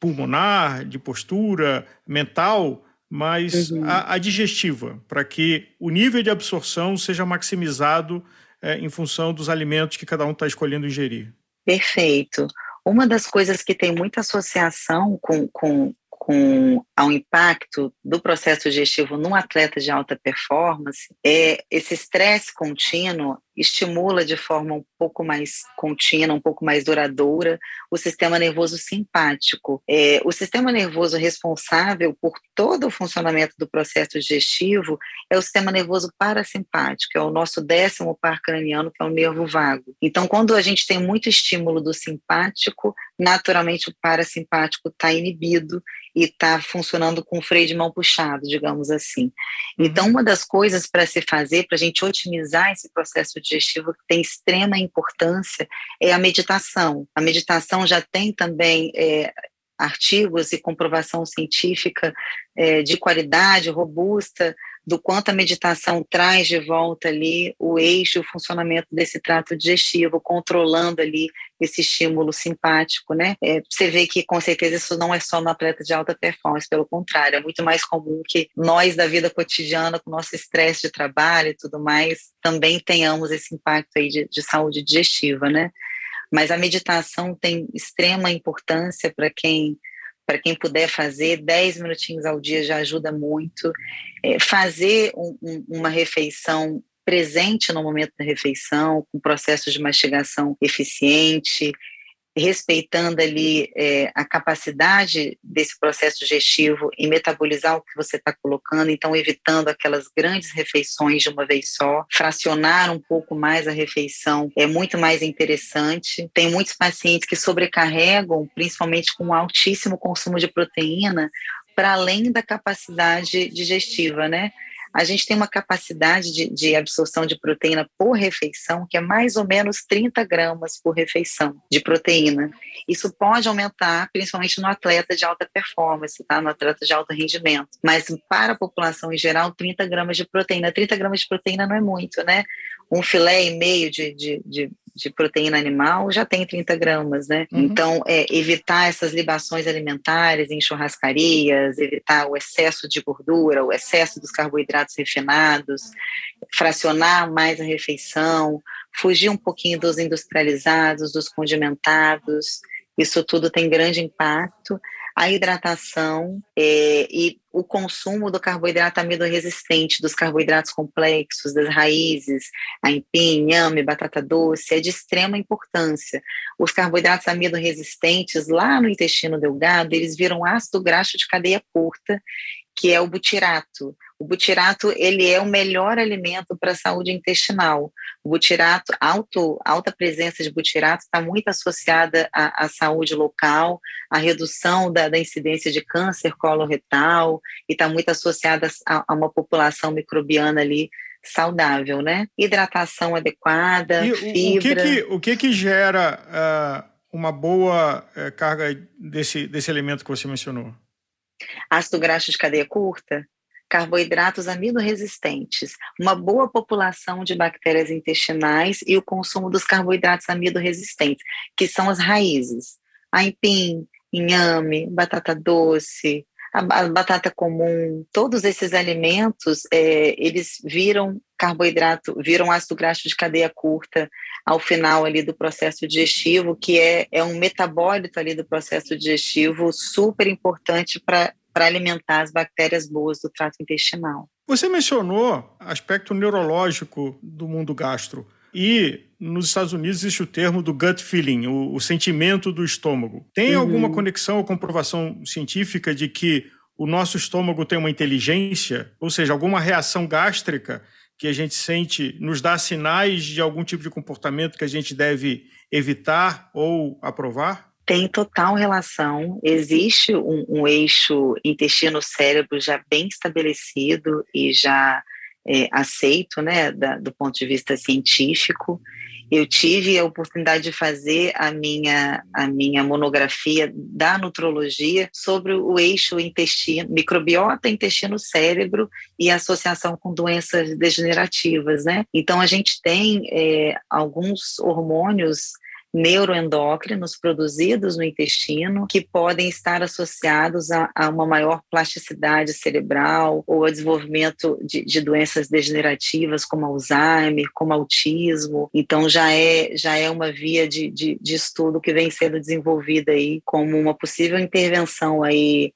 pulmonar, de postura, mental, mas uhum. a, a, digestiva, para que o nível de absorção seja maximizado uh, em função dos alimentos que cada um está escolhendo ingerir. Perfeito. Uma das coisas que tem muita associação com, com com ao impacto do processo digestivo num atleta de alta performance, é esse estresse contínuo estimula de forma um pouco mais contínua, um pouco mais duradoura, o sistema nervoso simpático. É, o sistema nervoso responsável por todo o funcionamento do processo digestivo é o sistema nervoso parasimpático, é o nosso décimo par craniano, que é o nervo vago. Então, quando a gente tem muito estímulo do simpático, naturalmente o parasimpático está inibido e está funcionando com o freio de mão puxado, digamos assim. Então, uhum. uma das coisas para se fazer, para a gente otimizar esse processo digestivo que tem extrema importância, é a meditação. A meditação já tem também é, artigos e comprovação científica é, de qualidade robusta do quanto a meditação traz de volta ali o eixo, o funcionamento desse trato digestivo, controlando ali esse estímulo simpático, né? É, você vê que com certeza isso não é só no atleta de alta performance, pelo contrário, é muito mais comum que nós da vida cotidiana, com nosso estresse de trabalho e tudo mais, também tenhamos esse impacto aí de, de saúde digestiva, né? Mas a meditação tem extrema importância para quem para quem puder fazer, 10 minutinhos ao dia já ajuda muito. É, fazer um, um, uma refeição presente no momento da refeição, com processo de mastigação eficiente, respeitando ali é, a capacidade desse processo digestivo em metabolizar o que você está colocando, então evitando aquelas grandes refeições de uma vez só, fracionar um pouco mais a refeição é muito mais interessante. Tem muitos pacientes que sobrecarregam, principalmente com altíssimo consumo de proteína, para além da capacidade digestiva, né? A gente tem uma capacidade de, de, absorção de proteína por refeição que é mais ou menos 30 gramas por refeição de proteína. Isso pode aumentar, principalmente no atleta de alta performance, tá? no atleta de alto rendimento. Mas para a população em geral, 30 gramas de proteína. 30 gramas de proteína não é muito, né? Um filé e meio de, de, de de proteína animal já tem 30 gramas, né? Uhum. Então, é, evitar essas libações alimentares em churrascarias, evitar o excesso de gordura, o excesso dos carboidratos refinados, fracionar mais a refeição, fugir um pouquinho dos industrializados, dos condimentados, isso tudo tem grande impacto a hidratação é, e o consumo do carboidrato amido resistente, dos carboidratos complexos, das raízes, aipim, inhame, batata doce, é de extrema importância. Os carboidratos amido resistentes, lá no intestino delgado, eles viram ácido graxo de cadeia curta, que é o butirato. O butirato ele é o melhor alimento para a saúde intestinal. O butirato, alto, alta presença de butirato está muito associada à, à, saúde local, à redução da, da incidência de câncer coloretal e está muito associada a, a, uma população microbiana ali saudável, né? Hidratação adequada, e fibra. O que que, o que, que gera uh, uma boa uh, carga desse, desse elemento que você mencionou? Ácido graxo de cadeia curta, carboidratos amido-resistentes, uma boa população de bactérias intestinais e o consumo dos carboidratos amido-resistentes, que são as raízes. Aipim, inhame, batata doce, a, batata comum, todos esses alimentos, é, eles viram carboidrato, viram ácido graxo de cadeia curta ao final ali do processo digestivo, que é, é um metabólito ali do processo digestivo super importante para alimentar as bactérias boas do trato intestinal. Você mencionou aspecto neurológico do mundo gastro. E nos Estados Unidos existe o termo do gut feeling, o, o sentimento do estômago. Tem uhum. alguma conexão ou comprovação científica de que o nosso estômago tem uma inteligência, ou seja, alguma reação gástrica que a gente sente nos dá sinais de algum tipo de comportamento que a gente deve evitar ou aprovar? tem total relação. Existe um, um eixo intestino-cérebro já bem estabelecido e já é, aceito, né, da, do ponto de vista científico. Eu tive a oportunidade de fazer a minha, a minha monografia da nutrologia sobre o eixo intestino, microbiota, intestino-cérebro e associação com doenças degenerativas, né? Então, a gente tem é, alguns hormônios neuroendócrinos produzidos no intestino que podem estar associados a, a uma maior plasticidade cerebral ou a desenvolvimento de, de, doenças degenerativas como Alzheimer, como autismo. Então já é já é uma via de, de, de estudo que vem sendo desenvolvida aí como uma possível intervenção aí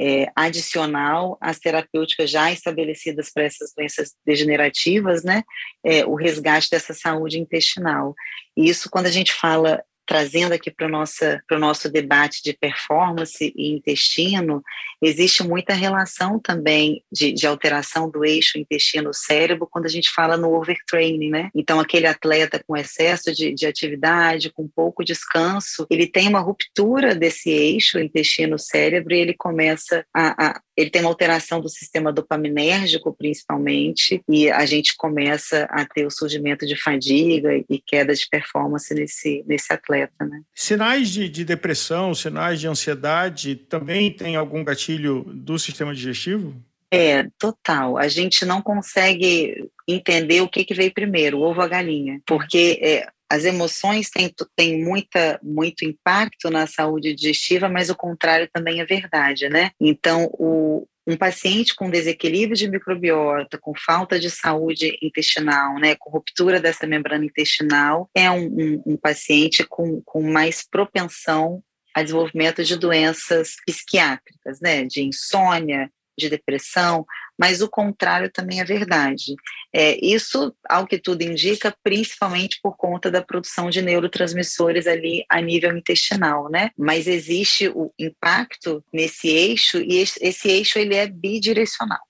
é, adicional às terapêuticas já estabelecidas para essas doenças degenerativas, né, é, o resgate dessa saúde intestinal. E isso, quando a gente fala trazendo aqui para o nosso debate de performance e intestino, existe muita relação também de, de alteração do eixo intestino-cérebro quando a gente fala no overtraining, né? Então, aquele atleta com excesso de, de atividade, com pouco descanso, ele tem uma ruptura desse eixo intestino-cérebro e ele começa a, a ele tem uma alteração do sistema dopaminérgico, principalmente, e a gente começa a ter o surgimento de fadiga e queda de performance nesse, nesse atleta. Né? Sinais de, de depressão, sinais de ansiedade, também tem algum gatilho do sistema digestivo? É, total. A gente não consegue entender o que, que veio primeiro, o ovo ou a galinha, porque é, as emoções têm, têm muita, muito impacto na saúde digestiva, mas o contrário também é verdade, né? Então, o, um paciente com desequilíbrio de microbiota, com falta de saúde intestinal, né, com ruptura dessa membrana intestinal, é um, um, um paciente com, com mais propensão a desenvolvimento de doenças psiquiátricas, né, de insônia, de depressão, mas o contrário também é verdade. É, isso, ao que tudo indica, principalmente por conta da produção de neurotransmissores ali a nível intestinal, né? Mas existe o impacto nesse eixo e esse, esse eixo ele é bidirecional.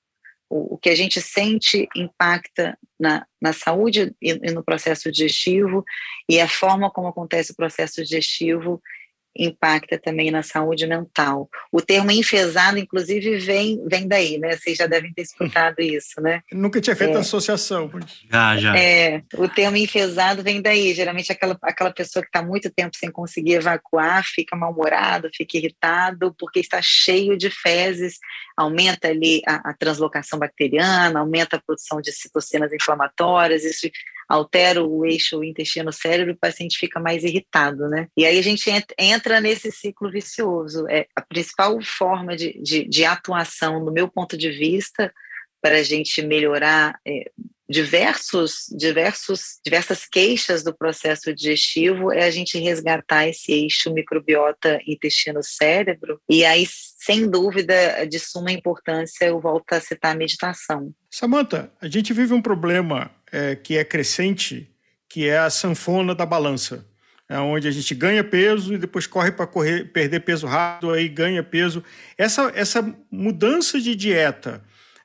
O, o, que a gente sente impacta na, na saúde e, e no processo digestivo e a forma como acontece o processo digestivo impacta também na saúde mental. O termo enfesado, inclusive, vem, vem daí, né? Vocês já devem ter escutado isso, né? [LAUGHS] Nunca tinha feito é. associação. Já, já. É, o termo enfesado vem daí. Geralmente aquela, aquela pessoa que está muito tempo sem conseguir evacuar fica mal-humorado, fica irritado, porque está cheio de fezes, aumenta ali a, a translocação bacteriana, aumenta a produção de citocinas inflamatórias, isso altera o eixo intestino-cérebro, o paciente fica mais irritado, né? E aí a gente entra nesse ciclo vicioso. É a principal forma de, de, de atuação, do meu ponto de vista, para a gente melhorar é, diversos, diversos, diversas queixas do processo digestivo é a gente resgatar esse eixo microbiota intestino-cérebro e aí, sem dúvida, de suma importância, eu volto a citar a meditação. Samanta, a gente vive um problema é, que é crescente, que é a sanfona da balança. É onde a gente ganha peso e depois corre para perder peso rápido, aí ganha peso. Essa, essa mudança de dieta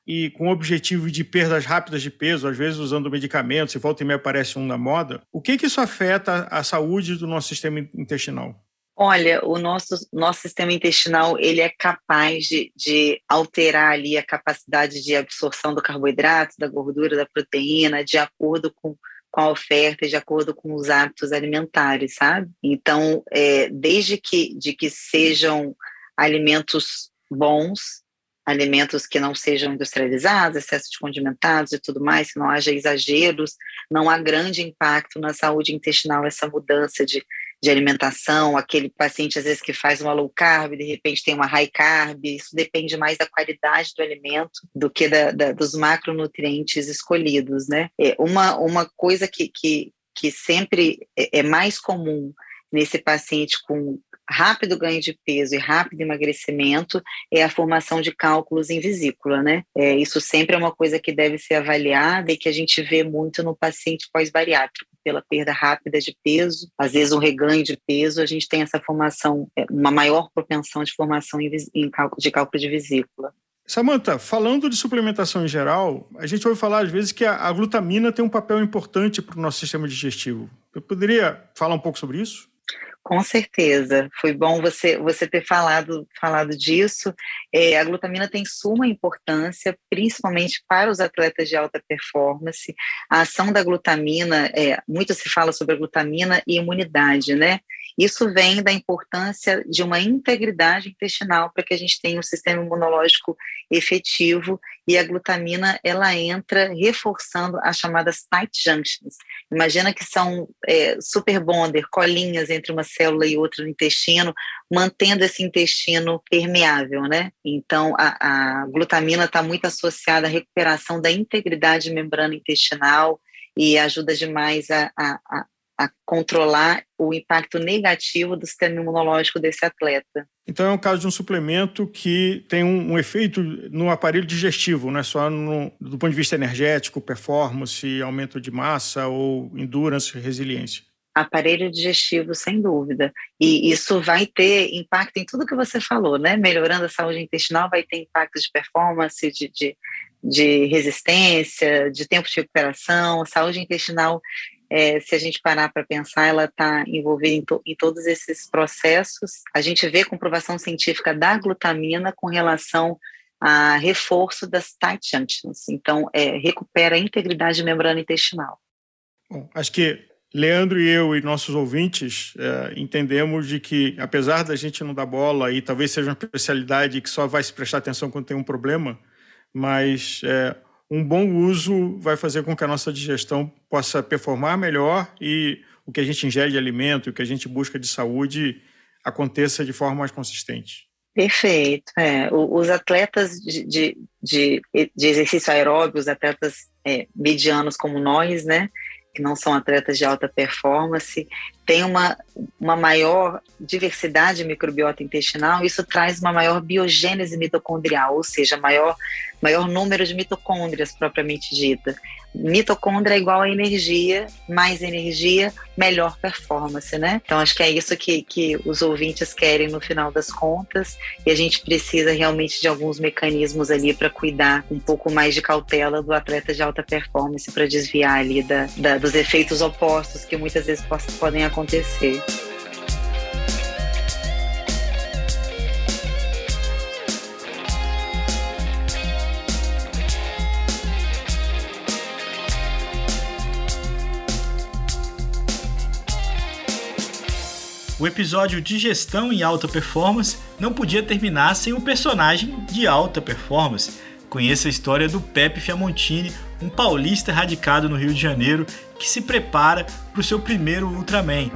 e com o objetivo de perdas rápidas de peso, às vezes usando medicamentos, e volta e meia aparece um na moda, o que, que isso afeta a saúde do nosso sistema intestinal? Olha, o nosso, nosso sistema intestinal ele é capaz de, de alterar ali a capacidade de absorção do carboidrato, da gordura, da proteína, de acordo com, com a oferta, de acordo com os hábitos alimentares, sabe? Então, é, desde que, de que sejam alimentos bons, alimentos que não sejam industrializados, excesso de condimentados e tudo mais, que não haja exageros, não há grande impacto na saúde intestinal essa mudança de de alimentação, aquele paciente às vezes que faz uma low carb, de repente tem uma high carb, isso depende mais da qualidade do alimento do que da, da, dos macronutrientes escolhidos, né? É uma, uma coisa que, que, que sempre é, é mais comum nesse paciente com rápido ganho de peso e rápido emagrecimento é a formação de cálculos em vesícula, né? É, isso sempre é uma coisa que deve ser avaliada e que a gente vê muito no paciente pós-bariátrico, pela perda rápida de peso, às vezes um reganho de peso, a gente tem essa formação, é, uma maior propensão de formação em, em cálculo, de cálculo de vesícula. Samanta, falando de suplementação em geral, a gente ouve falar às vezes que a, a glutamina tem um papel importante para o nosso sistema digestivo. Eu poderia falar um pouco sobre isso? Com certeza, foi bom você, você ter falado, falado disso. É, a glutamina tem suma importância, principalmente para os atletas de alta performance. A ação da glutamina, é, muito se fala sobre a glutamina e imunidade, né? Isso vem da importância de uma integridade intestinal para que a gente tenha um sistema imunológico efetivo e a glutamina ela entra reforçando as chamadas tight junctions. Imagina que são é, super bonder, colinhas entre uma célula e outra no intestino, mantendo esse intestino permeável, né? Então a, a glutamina está muito associada à recuperação da integridade membrana intestinal e ajuda demais a, a, a controlar o impacto negativo do sistema imunológico desse atleta. Então é um caso de um suplemento que tem um, um efeito no aparelho digestivo, não é só no, do ponto de vista energético, performance, aumento de massa ou endurance, resiliência. Aparelho digestivo, sem dúvida. E isso vai ter impacto em tudo que você falou, né? Melhorando a saúde intestinal, vai ter impacto de performance, de, de, de resistência, de tempo de recuperação. Saúde intestinal é, se a gente parar para pensar, ela está envolvida em, to, em, todos esses processos. A gente vê comprovação científica da glutamina com relação a reforço das tight junctions. Então, é, recupera a integridade de membrana intestinal. Bom, acho que Leandro e eu e nossos ouvintes é, entendemos de que, apesar da gente não dar bola e talvez seja uma especialidade que só vai se prestar atenção quando tem um problema, mas é, um bom uso vai fazer com que a nossa digestão possa performar melhor e o que a gente ingere de alimento, o que a gente busca de saúde aconteça de forma mais consistente. Perfeito. É, os atletas de, de, de, exercício aeróbio, os atletas é, medianos como nós, né, que não são atletas de alta performance, tem uma, uma maior diversidade de microbiota intestinal, isso traz uma maior biogênese mitocondrial, ou seja, maior, maior número de mitocôndrias propriamente dita mitocôndria é igual a energia, mais energia, melhor performance, né? Então acho que é isso que, que os ouvintes querem no final das contas e a gente precisa realmente de alguns mecanismos ali para cuidar um pouco mais de cautela do atleta de alta performance para desviar ali da, da, dos efeitos opostos que muitas vezes podem acontecer. O episódio de gestão em alta performance não podia terminar sem um personagem de alta performance. Conheça a história do Pepe Fiamontini, um paulista radicado no Rio de Janeiro que se prepara para o seu primeiro Ultraman.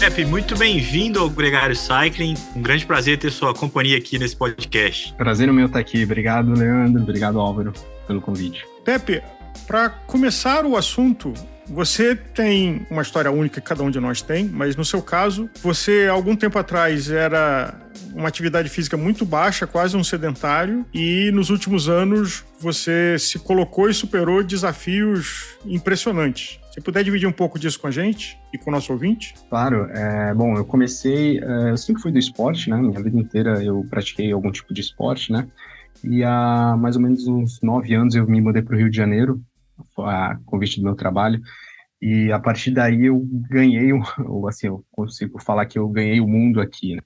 Pepe, muito bem-vindo ao Gregário Cycling. Um grande prazer ter sua companhia aqui nesse podcast. Prazer o meu estar aqui. Obrigado, Leandro. Obrigado, Álvaro pelo convite. Pepe, para começar o assunto, você tem uma história única que cada um de nós tem, mas no seu caso, você algum tempo atrás era uma atividade física muito baixa, quase um sedentário, e nos últimos anos você se colocou e superou desafios impressionantes. Se puder dividir um pouco disso com a gente e com o nosso ouvinte? Claro. É, bom, eu comecei, é, eu sempre fui do esporte, né? Minha vida inteira eu pratiquei algum tipo de esporte, né? E há mais ou menos uns nove anos eu me mudei para o Rio de Janeiro, a convite do meu trabalho. E a partir daí eu ganhei, ou assim, eu consigo falar que eu ganhei o mundo aqui, né?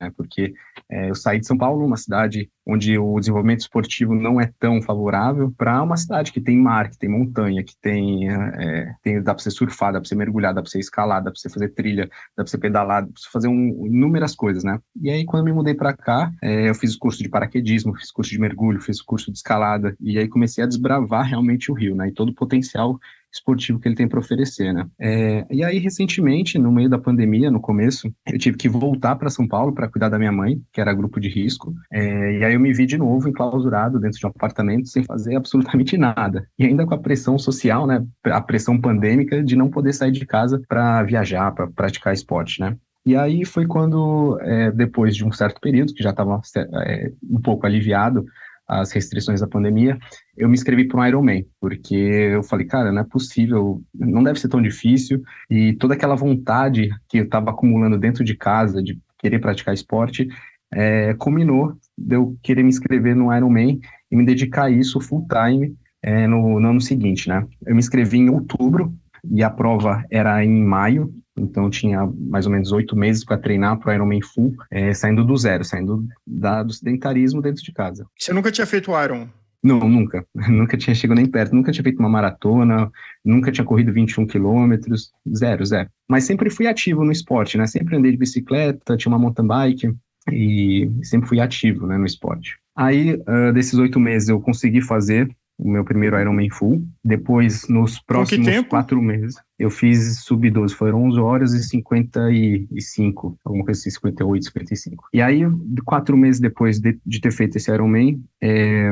Né? porque é, eu saí de São Paulo, uma cidade onde o desenvolvimento esportivo não é tão favorável, para uma cidade que tem mar, que tem montanha, que tem, é, tem dá para você surfar, dá para você mergulhar, dá para você escalar, dá para você fazer trilha, dá para você pedalar, dá para você fazer um, inúmeras coisas, né? E aí, quando eu me mudei para cá, é, eu fiz o curso de paraquedismo, fiz curso de mergulho, fiz curso de escalada, e aí comecei a desbravar realmente o rio, né? E todo o potencial esportivo que ele tem para oferecer, né? É, e aí, recentemente, no meio da pandemia, no começo, eu tive que voltar para São Paulo para cuidar da minha mãe, que era grupo de risco, é, e aí eu me vi de novo enclausurado dentro de um apartamento sem fazer absolutamente nada. E ainda com a pressão social, né? A pressão pandêmica de não poder sair de casa para viajar, para praticar esporte, né? E aí foi quando, é, depois de um certo período, que já estava é, um pouco aliviado as restrições da pandemia, eu me inscrevi para um Ironman, porque eu falei, cara, não é possível, não deve ser tão difícil, e toda aquela vontade que eu estava acumulando dentro de casa de querer praticar esporte, é, combinou de eu querer me inscrever no Ironman e me dedicar a isso full time é, no, no ano seguinte, né? Eu me inscrevi em outubro e a prova era em maio, então tinha mais ou menos oito meses para treinar para o Ironman Full, é, saindo do zero, saindo da, do sedentarismo dentro de casa. Você nunca tinha feito Iron? Não, nunca. [LAUGHS] Nunca tinha chegado nem perto. Nunca tinha feito uma maratona, nunca tinha corrido 21 quilômetros, zero, zero. Mas sempre fui ativo no esporte, né? Sempre andei de bicicleta, tinha uma mountain bike e sempre fui ativo né, no esporte. Aí, uh, desses oito meses, eu consegui fazer o meu primeiro Ironman Full. Depois, nos próximos quatro meses, eu fiz sub-12, foram 11 horas e 55, alguma coisa assim, 58, 55. E aí, quatro meses depois de, de ter feito esse Ironman, é,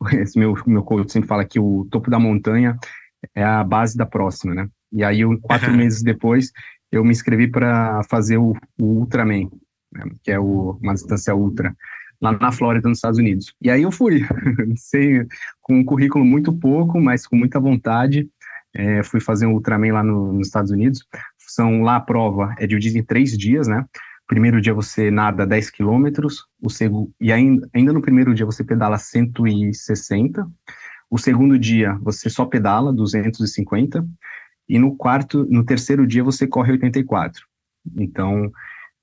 [LAUGHS] esse meu, meu coach sempre fala que o topo da montanha é a base da próxima, né? E aí, eu, quatro [LAUGHS] meses depois, eu me inscrevi para fazer o, o Ultraman, né? que é o, uma distância ultra lá na Flórida, nos Estados Unidos. E aí eu fui, [LAUGHS] sei, com um currículo muito pouco, mas com muita vontade. É, fui fazer um Ultraman lá no, nos Estados Unidos. São lá a prova é dividida em três dias, né? Primeiro dia você nada 10 quilômetros, o segundo e ainda, ainda no primeiro dia você pedala 160. O segundo dia você só pedala 250 e no quarto, no terceiro dia você corre 84. Então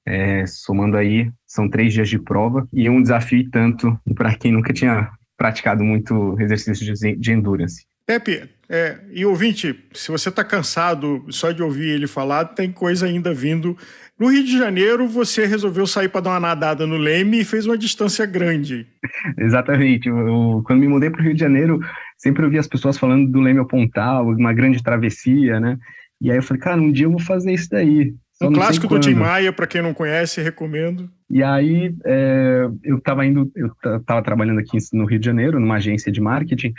é, somando aí, são três dias de prova e um desafio tanto para quem nunca tinha praticado muito exercício de, de endurance. Pepe, é, e ouvinte, se você está cansado só de ouvir ele falar, tem coisa ainda vindo. No Rio de Janeiro, você resolveu sair para dar uma nadada no Leme e fez uma distância grande. [LAUGHS] Exatamente. Eu, quando me mudei para o Rio de Janeiro, sempre ouvi as pessoas falando do Leme ao Pontal, uma grande travessia, né? E aí eu falei, cara, um dia eu vou fazer isso daí. Um clássico do Tim Maia, para quem não conhece, recomendo. E aí, é, eu estava indo, eu estava trabalhando aqui no Rio de Janeiro, numa agência de marketing,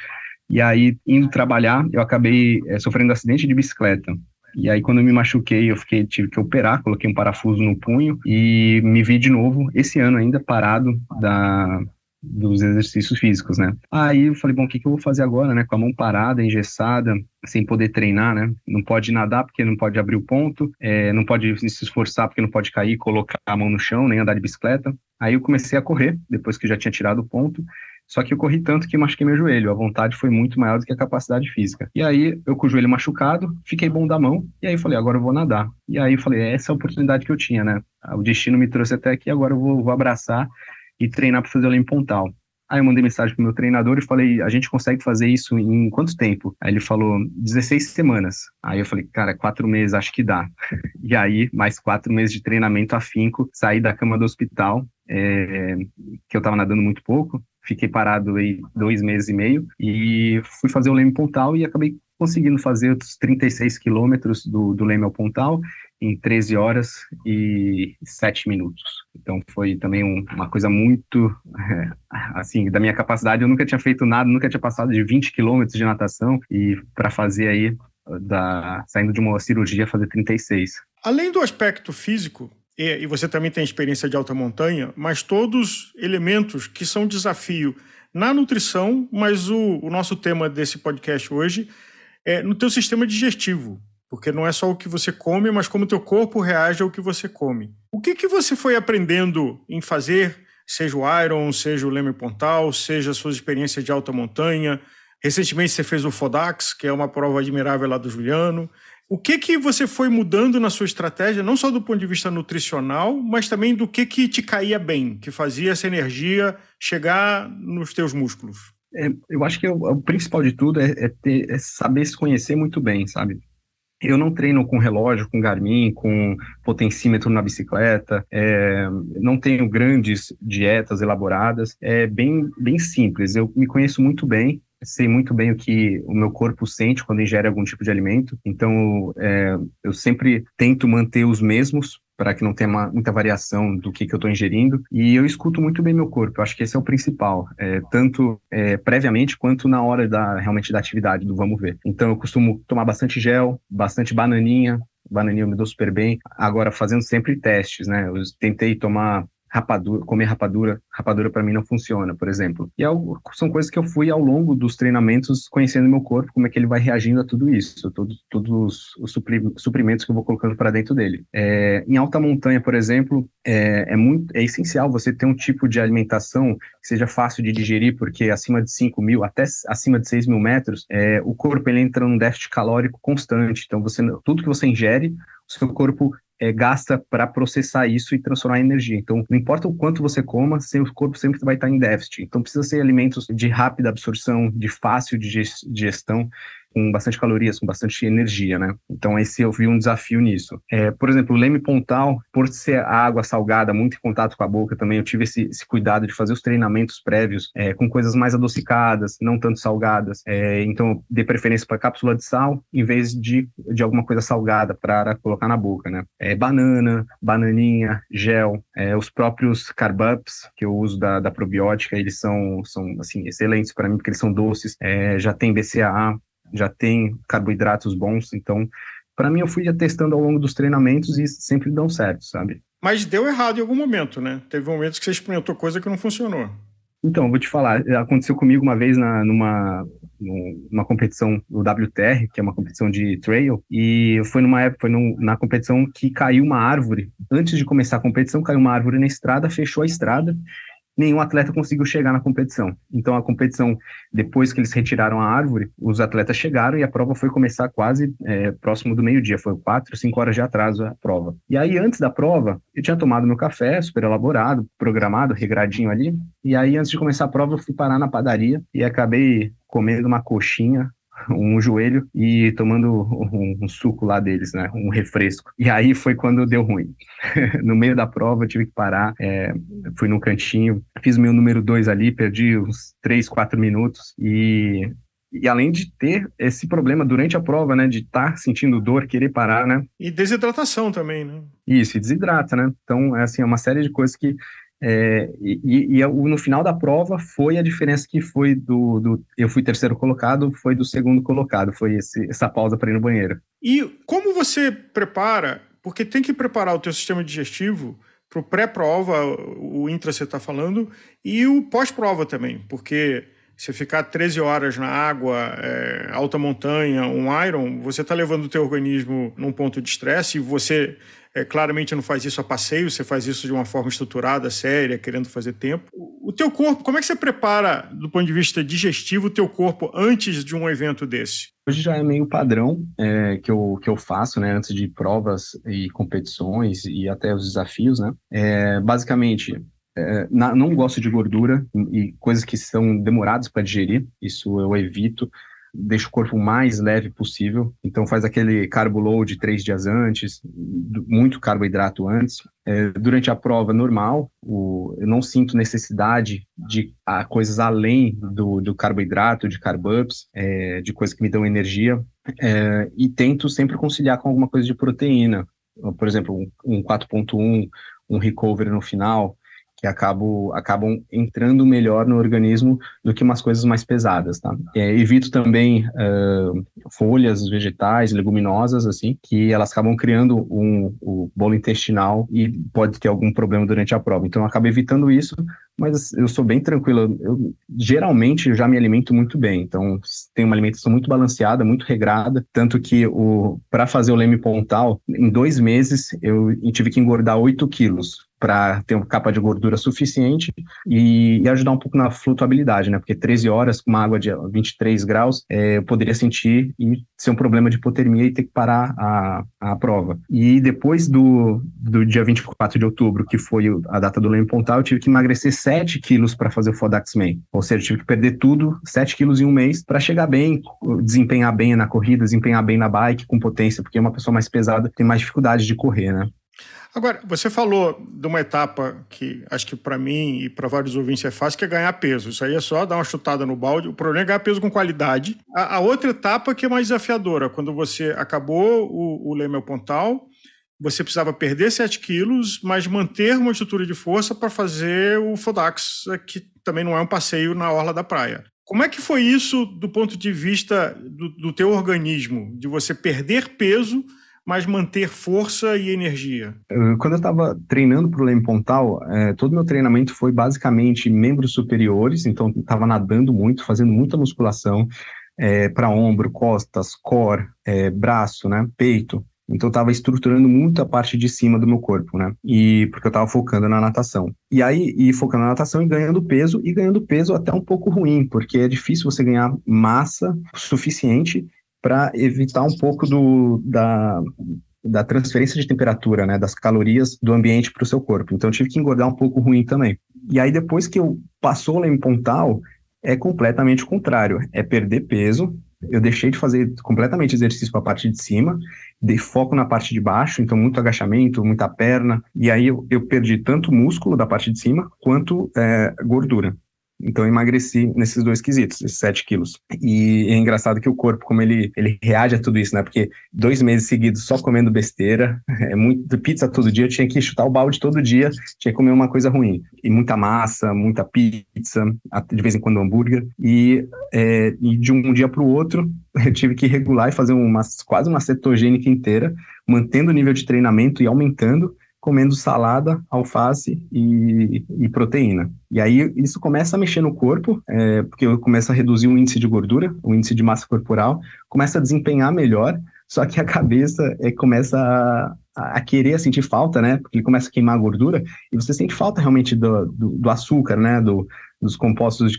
e aí, indo trabalhar, eu acabei é, sofrendo acidente de bicicleta. E aí, quando eu me machuquei, eu fiquei, tive que operar, coloquei um parafuso no punho e me vi de novo, esse ano ainda, parado da, dos exercícios físicos, né? Aí eu falei, bom, o que, que eu vou fazer agora, né? Com a mão parada, engessada, sem poder treinar, né? Não pode nadar porque não pode abrir o ponto, é, não pode se esforçar porque não pode cair, colocar a mão no chão, nem andar de bicicleta. Aí eu comecei a correr, depois que já tinha tirado o ponto, só que eu corri tanto que machuquei meu joelho. A vontade foi muito maior do que a capacidade física. E aí, eu com o joelho machucado, fiquei bom da mão. E aí, falei, agora eu vou nadar. E aí, eu falei, essa é a oportunidade que eu tinha, né? O destino me trouxe até aqui, agora eu vou, vou abraçar e treinar para fazer o Olympo Pontal. Aí eu mandei mensagem pro meu treinador e falei, a gente consegue fazer isso em quanto tempo? Aí ele falou, 16 semanas. Aí eu falei, cara, quatro meses, acho que dá. [LAUGHS] e aí, mais quatro meses de treinamento afinco, saí da cama do hospital, é, que eu estava nadando muito pouco, fiquei parado aí dois meses e meio e fui fazer o Leme Pontal e acabei conseguindo fazer os 36 quilômetros do, do Leme ao Pontal em 13 horas e 7 minutos. Então foi também um, uma coisa muito, é, assim, da minha capacidade. Eu nunca tinha feito nada, nunca tinha passado de 20 quilômetros de natação e para fazer aí, da, saindo de uma cirurgia, fazer 36. Além do aspecto físico, e, você também tem experiência de alta montanha, mas todos elementos que são desafio na nutrição, mas o, o nosso tema desse podcast hoje é no teu sistema digestivo, porque não é só o que você come, mas como o teu corpo reage ao que você come. O que, que você foi aprendendo em fazer, seja o Iron, seja o Leme Pontal, seja as suas experiências de alta montanha? Recentemente você fez o Fodax, que é uma prova admirável lá do Juliano. O que que você foi mudando na sua estratégia, não só do ponto de vista nutricional, mas também do que que te caía bem, que fazia essa energia chegar nos teus músculos? É, eu acho que o, principal de tudo é, é, ter, é saber se conhecer muito bem, sabe? Eu não treino com relógio, com Garmin, com potencímetro na bicicleta, é, não tenho grandes dietas elaboradas, é bem, bem simples. Eu me conheço muito bem, sei muito bem o que o meu corpo sente quando ingere algum tipo de alimento, então é, eu sempre tento manter os mesmos para que não tenha muita variação do que, que eu estou ingerindo. E eu escuto muito bem meu corpo. Eu acho que esse é o principal, é, tanto é, previamente quanto na hora da realmente da atividade, do vamos ver. Então eu costumo tomar bastante gel, bastante bananinha. Bananinha me dou super bem. Agora, fazendo sempre testes, né? Eu tentei tomar rapadura, comer rapadura, rapadura para mim não funciona, por exemplo. E é são coisas que eu fui ao longo dos treinamentos conhecendo meu corpo, como é que ele vai reagindo a tudo isso, todos, todos os suprimentos que eu vou colocando para dentro dele. É, em alta montanha, por exemplo, é, é, muito, é essencial você ter um tipo de alimentação que seja fácil de digerir, porque acima de 5 mil, até acima de 6 mil metros, é, o corpo ele entra num déficit calórico constante. Então, você, tudo que você ingere, o seu corpo é, gasta para processar isso e transformar em energia. Então, não importa o quanto você coma, seu corpo sempre vai estar em déficit. Então, precisa ser alimentos de rápida absorção, de fácil digestão com bastante calorias, com bastante energia, né? Então esse eu vi um desafio nisso. É, por exemplo, o leme pontal, por ser água salgada, muito em contato com a boca também, eu tive esse, esse cuidado de fazer os treinamentos prévios é, com coisas mais adocicadas, não tanto salgadas. É, então, dei preferência para cápsula de sal em vez de, de alguma coisa salgada para colocar na boca, né? É, banana, bananinha, gel, é, os próprios carbups que eu uso da, da probiótica, eles são, são assim, excelentes para mim, porque eles são doces, é, já tem BCAA, já tem carboidratos bons, então para mim eu fui testando ao longo dos treinamentos e sempre dão certo, sabe? Mas deu errado em algum momento, né? Teve momentos que você experimentou coisa que não funcionou. Então, vou te falar, aconteceu comigo uma vez na, numa, numa competição do WTR, que é uma competição de trail, e foi numa época, foi num, na competição que caiu uma árvore. Antes de começar a competição, caiu uma árvore na estrada, fechou a estrada, nenhum atleta conseguiu chegar na competição. Então, a competição, depois que eles retiraram a árvore, os atletas chegaram e a prova foi começar quase é, próximo do meio-dia. Foi quatro, cinco horas de atraso a prova. E aí, antes da prova, eu tinha tomado meu café, super elaborado, programado, regradinho ali. E aí, antes de começar a prova, eu fui parar na padaria e acabei comendo uma coxinha um joelho e tomando um, um, suco lá deles, né? Um refresco. E aí foi quando deu ruim. [LAUGHS] no meio da prova, eu tive que parar, é, fui num cantinho, fiz meu número dois ali, perdi uns três, quatro minutos e e além de ter esse problema durante a prova, né, de estar tá sentindo dor, querer parar, né? E desidratação também, né? Isso, e desidrata, né? Então, é assim, é uma série de coisas que é, e, e, no final da prova foi a diferença que foi do, do, eu fui terceiro colocado, foi do segundo colocado, foi esse, essa pausa para ir no banheiro. E como você prepara? Porque tem que preparar o teu sistema digestivo para o pré-prova, o intra você está falando, e o pós-prova também, porque você ficar 13 horas na água, é, alta montanha, um iron, você está levando o teu organismo num ponto de estresse e você é, claramente não faz isso a passeio, você faz isso de uma forma estruturada, séria, querendo fazer tempo. O, teu corpo, como é que você prepara, do ponto de vista digestivo, o teu corpo antes de um evento desse? Hoje já é meio padrão é, que, eu, que eu faço, né, antes de provas e competições e até os desafios, né? É, basicamente, é, na, não gosto de gordura e coisas que são demoradas para digerir, isso eu evito deixa o corpo mais leve possível. Então faz aquele carbo load três dias antes, muito carboidrato antes. É, durante a prova normal, o, eu não sinto necessidade de a, coisas além do, do carboidrato, de carb-ups, é, de coisas que me dão energia. É, e tento sempre conciliar com alguma coisa de proteína. Por exemplo, um, um 4.1, um recovery no final, que acabam, acabam entrando melhor no organismo do que umas coisas mais pesadas, tá? É, evito também uh, folhas vegetais, leguminosas, assim, que elas acabam criando um, o bolo intestinal e pode ter algum problema durante a prova. Então, eu acabo evitando isso, mas eu sou bem tranquilo. Eu, geralmente, eu já me alimento muito bem. Então, tenho uma alimentação muito balanceada, muito regrada. Tanto que, para fazer o leme pontal, em dois meses, eu tive que engordar 8 quilos para ter uma capa de gordura suficiente e, e, ajudar um pouco na flutuabilidade, né? Porque 13 horas com uma água de 23 graus, é, eu poderia sentir e ser um problema de hipotermia e ter que parar a, a prova. E depois do, do dia 24 de outubro, que foi a data do Leme Pontal, eu tive que emagrecer 7 quilos para fazer o Fodax Man. Ou seja, tive que perder tudo, 7 quilos em um mês, para chegar bem, desempenhar bem na corrida, desempenhar bem na bike com potência, porque uma pessoa mais pesada tem mais dificuldade de correr, né? Agora, você falou de uma etapa que acho que para mim e para vários ouvintes é fácil, que é ganhar peso. Isso aí é só dar uma chutada no balde. O problema é ganhar peso com qualidade. A, a outra etapa que é mais desafiadora, quando você acabou o, o Lemel Pontal, você precisava perder 7 quilos, mas manter uma estrutura de força para fazer o Fodax, que também não é um passeio na orla da praia. Como é que foi isso do ponto de vista do, do teu organismo, de você perder peso mas manter força e energia? Quando eu estava treinando para o Leme Pontal, é, todo meu treinamento foi basicamente membros superiores, então estava nadando muito, fazendo muita musculação é, para ombro, costas, core, é, braço, né, peito. Então eu estava estruturando muito a parte de cima do meu corpo, né? E porque eu estava focando na natação. E aí, e focando na natação e ganhando peso, e ganhando peso até um pouco ruim, porque é difícil você ganhar massa suficiente para evitar um pouco do, da, da transferência de temperatura, né, das calorias do ambiente para o seu corpo. Então eu tive que engordar um pouco ruim também. E aí depois que eu passou lá em Pontal, é completamente o contrário, é perder peso. Eu deixei de fazer completamente exercício para a parte de cima, dei foco na parte de baixo, então muito agachamento, muita perna, e aí eu, eu perdi tanto músculo da parte de cima quanto é, gordura. Então emagreci nesses dois quesitos, esses 7 quilos. E é engraçado que o corpo, como ele, ele reage a tudo isso, né? Porque dois meses seguidos só comendo besteira, [LAUGHS] é muito pizza todo dia, eu tinha que chutar o balde todo dia, tinha que comer uma coisa ruim. E muita massa, muita pizza, de vez em quando hambúrguer. E, é, e de um dia para o outro, [LAUGHS] eu tive que regular e fazer uma, quase uma cetogênica inteira, mantendo o nível de treinamento e aumentando comendo salada, alface e, e, proteína. E aí isso começa a mexer no corpo, é, porque começa a reduzir o índice de gordura, o índice de massa corporal, começa a desempenhar melhor, só que a [LAUGHS] cabeça é, começa a, a, querer sentir falta, né? Porque ele começa a queimar a gordura e você sente falta realmente do, do, do açúcar, né? Do, dos compostos de,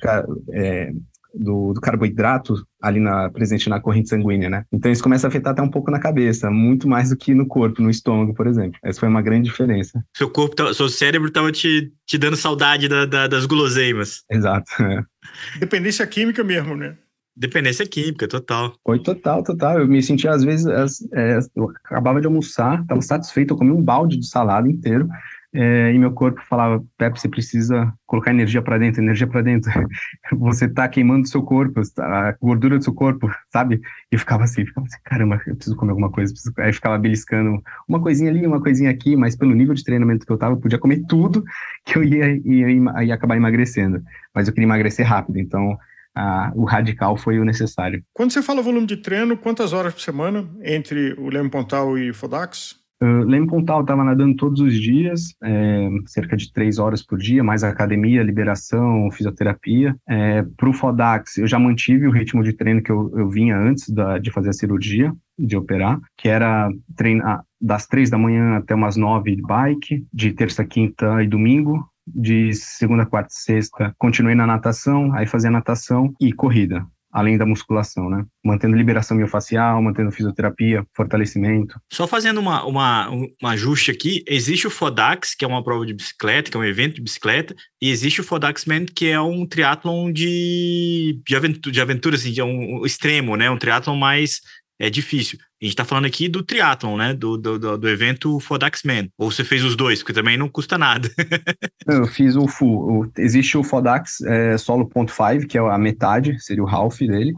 é, do, do, carboidrato ali na, presente na corrente sanguínea, né? Então isso começa a afetar até um pouco na cabeça, muito mais do que no corpo, no estômago, por exemplo. Essa foi uma grande diferença. Seu corpo, tá, seu cérebro estava te, te dando saudade da, da, das guloseimas. Exato. [LAUGHS] É. Dependência química mesmo, né? Dependência química, total. Foi total, total. Eu me sentia, às vezes, é, eu acabava de almoçar, estava satisfeito, eu comi um balde de salada inteiro, é, e meu corpo falava, Pepe, você precisa colocar energia para dentro, energia para dentro. [LAUGHS] você tá queimando o seu corpo, a gordura do seu corpo, sabe? E ficava assim, ficava assim, caramba, eu preciso comer alguma coisa. Preciso... Aí ficava beliscando uma coisinha ali, uma coisinha aqui, mas pelo nível de treinamento que eu tava, eu podia comer tudo [LAUGHS] que eu ia, ia, ia, ia acabar emagrecendo. Mas eu queria emagrecer rápido, então ah, o radical foi o necessário. Quando você fala volume de treino, quantas horas por semana entre o Leme Pontal e Fodax? Uh, Leme Pontal estava nadando todos os dias, é, cerca de três horas por dia, mais academia, liberação, fisioterapia. É, Para o Fodax, eu já mantive o ritmo de treino que eu, eu vinha antes da, de fazer a cirurgia, de operar, que era treinar das três da manhã até umas nove de bike, de terça, quinta e domingo. De segunda, quarta e sexta, continuei na natação, aí fazia natação e corrida além da musculação, né? Mantendo liberação miofascial, mantendo fisioterapia, fortalecimento. Só fazendo uma, uma, um ajuste aqui, existe o Fodax, que é uma prova de bicicleta, que é um evento de bicicleta, e existe o Fodaxman, que é um triatlon de, de, aventura, de aventura, assim, de um, um extremo, né? Um triatlon mais é difícil. A gente está falando aqui do triatlon, né? Do, do, do evento Fodaxman. Ou você fez os dois, porque também não custa nada. [LAUGHS] eu fiz o full. existe o Fodax é, Solo Ponto .5, que é a metade, seria o half dele.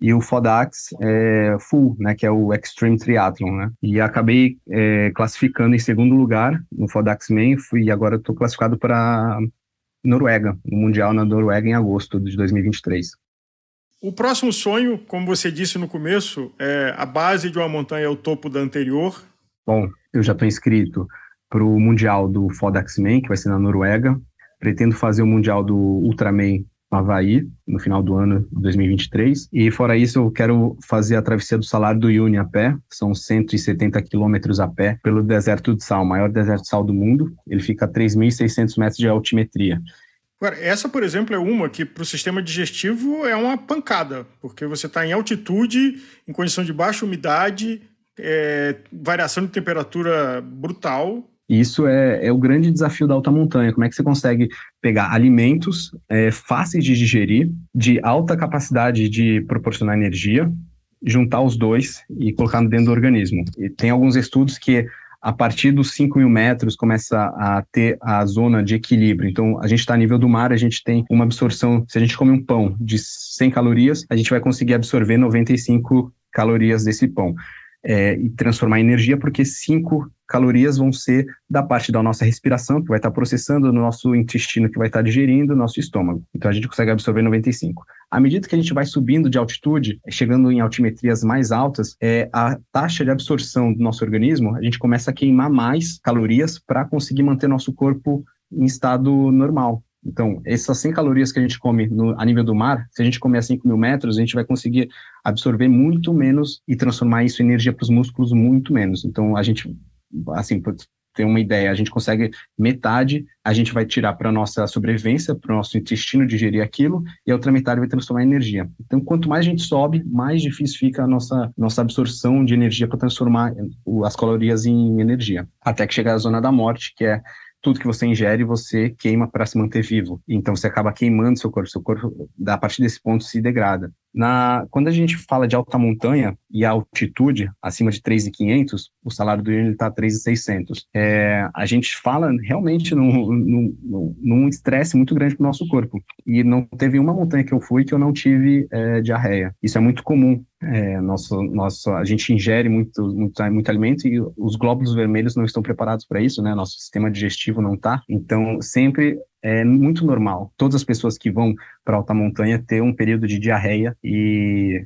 E o Fodax é, Full, né, que é o Extreme Triathlon, né? E acabei é, classificando em segundo lugar no Fodax Man, fui, e agora estou classificado para Noruega, no Mundial na Noruega em agosto de 2023. O próximo sonho, como você disse no começo, é a base de uma montanha é o topo da anterior. Bom, eu já estou inscrito para o Mundial do Fodaxman, que vai ser na Noruega. Pretendo fazer o Mundial do Ultraman no Havaí, no final do ano de 2023. E fora isso, eu quero fazer a travessia do Salário do Uyuni a pé. São 170 quilômetros a pé pelo deserto de sal, o maior deserto de sal do mundo. Ele fica a 3.600 metros de altimetria. Essa, por exemplo, é uma que para o sistema digestivo é uma pancada, porque você está em altitude, em condição de baixa umidade, é, variação de temperatura brutal. Isso é, é, o grande desafio da alta montanha. Como é que você consegue pegar alimentos é, fáceis de digerir, de alta capacidade de proporcionar energia, juntar os dois e colocar dentro do organismo? E tem alguns estudos que a partir dos 5 mil metros começa a ter a zona de equilíbrio. Então, a gente está a nível do mar, a gente tem uma absorção. Se a gente come um pão de 100 calorias, a gente vai conseguir absorver 95 calorias desse pão. É, e transformar em energia, porque 5 calorias vão ser da parte da nossa respiração, que vai estar processando no nosso intestino, que vai estar digerindo o nosso estômago. Então a gente consegue absorver 95. À medida que a gente vai subindo de altitude, chegando em altimetrias mais altas, é, a taxa de absorção do nosso organismo, a gente começa a queimar mais calorias para conseguir manter nosso corpo em estado normal. Então, essas 100 calorias que a gente come no, a nível do mar, se a gente comer a 5 mil metros, a gente vai conseguir absorver muito menos e transformar isso em energia para os músculos muito menos. Então, a gente assim, ter uma ideia, a gente consegue metade, a gente vai tirar para nossa sobrevivência, para o nosso intestino digerir aquilo, e a outra metade vai transformar em energia. Então, quanto mais a gente sobe, mais difícil fica a nossa, nossa absorção de energia para transformar as calorias em energia. Até que chega a zona da morte, que é tudo que você ingere, você queima para se manter vivo. Então você acaba queimando seu corpo, seu corpo a partir desse ponto se degrada. Na, quando a gente fala de alta montanha e altitude acima de 3.500, o salário do Yuri está 3.600. É, a gente fala realmente num estresse muito grande para o nosso corpo. E não teve uma montanha que eu fui que eu não tive é, diarreia. Isso é muito comum. É, nosso, nosso, a gente ingere muito, muito, muito alimento e os glóbulos vermelhos não estão preparados para isso, né? Nosso sistema digestivo não está. Então, sempre é muito normal. Todas as pessoas que vão para alta montanha ter um período de diarreia e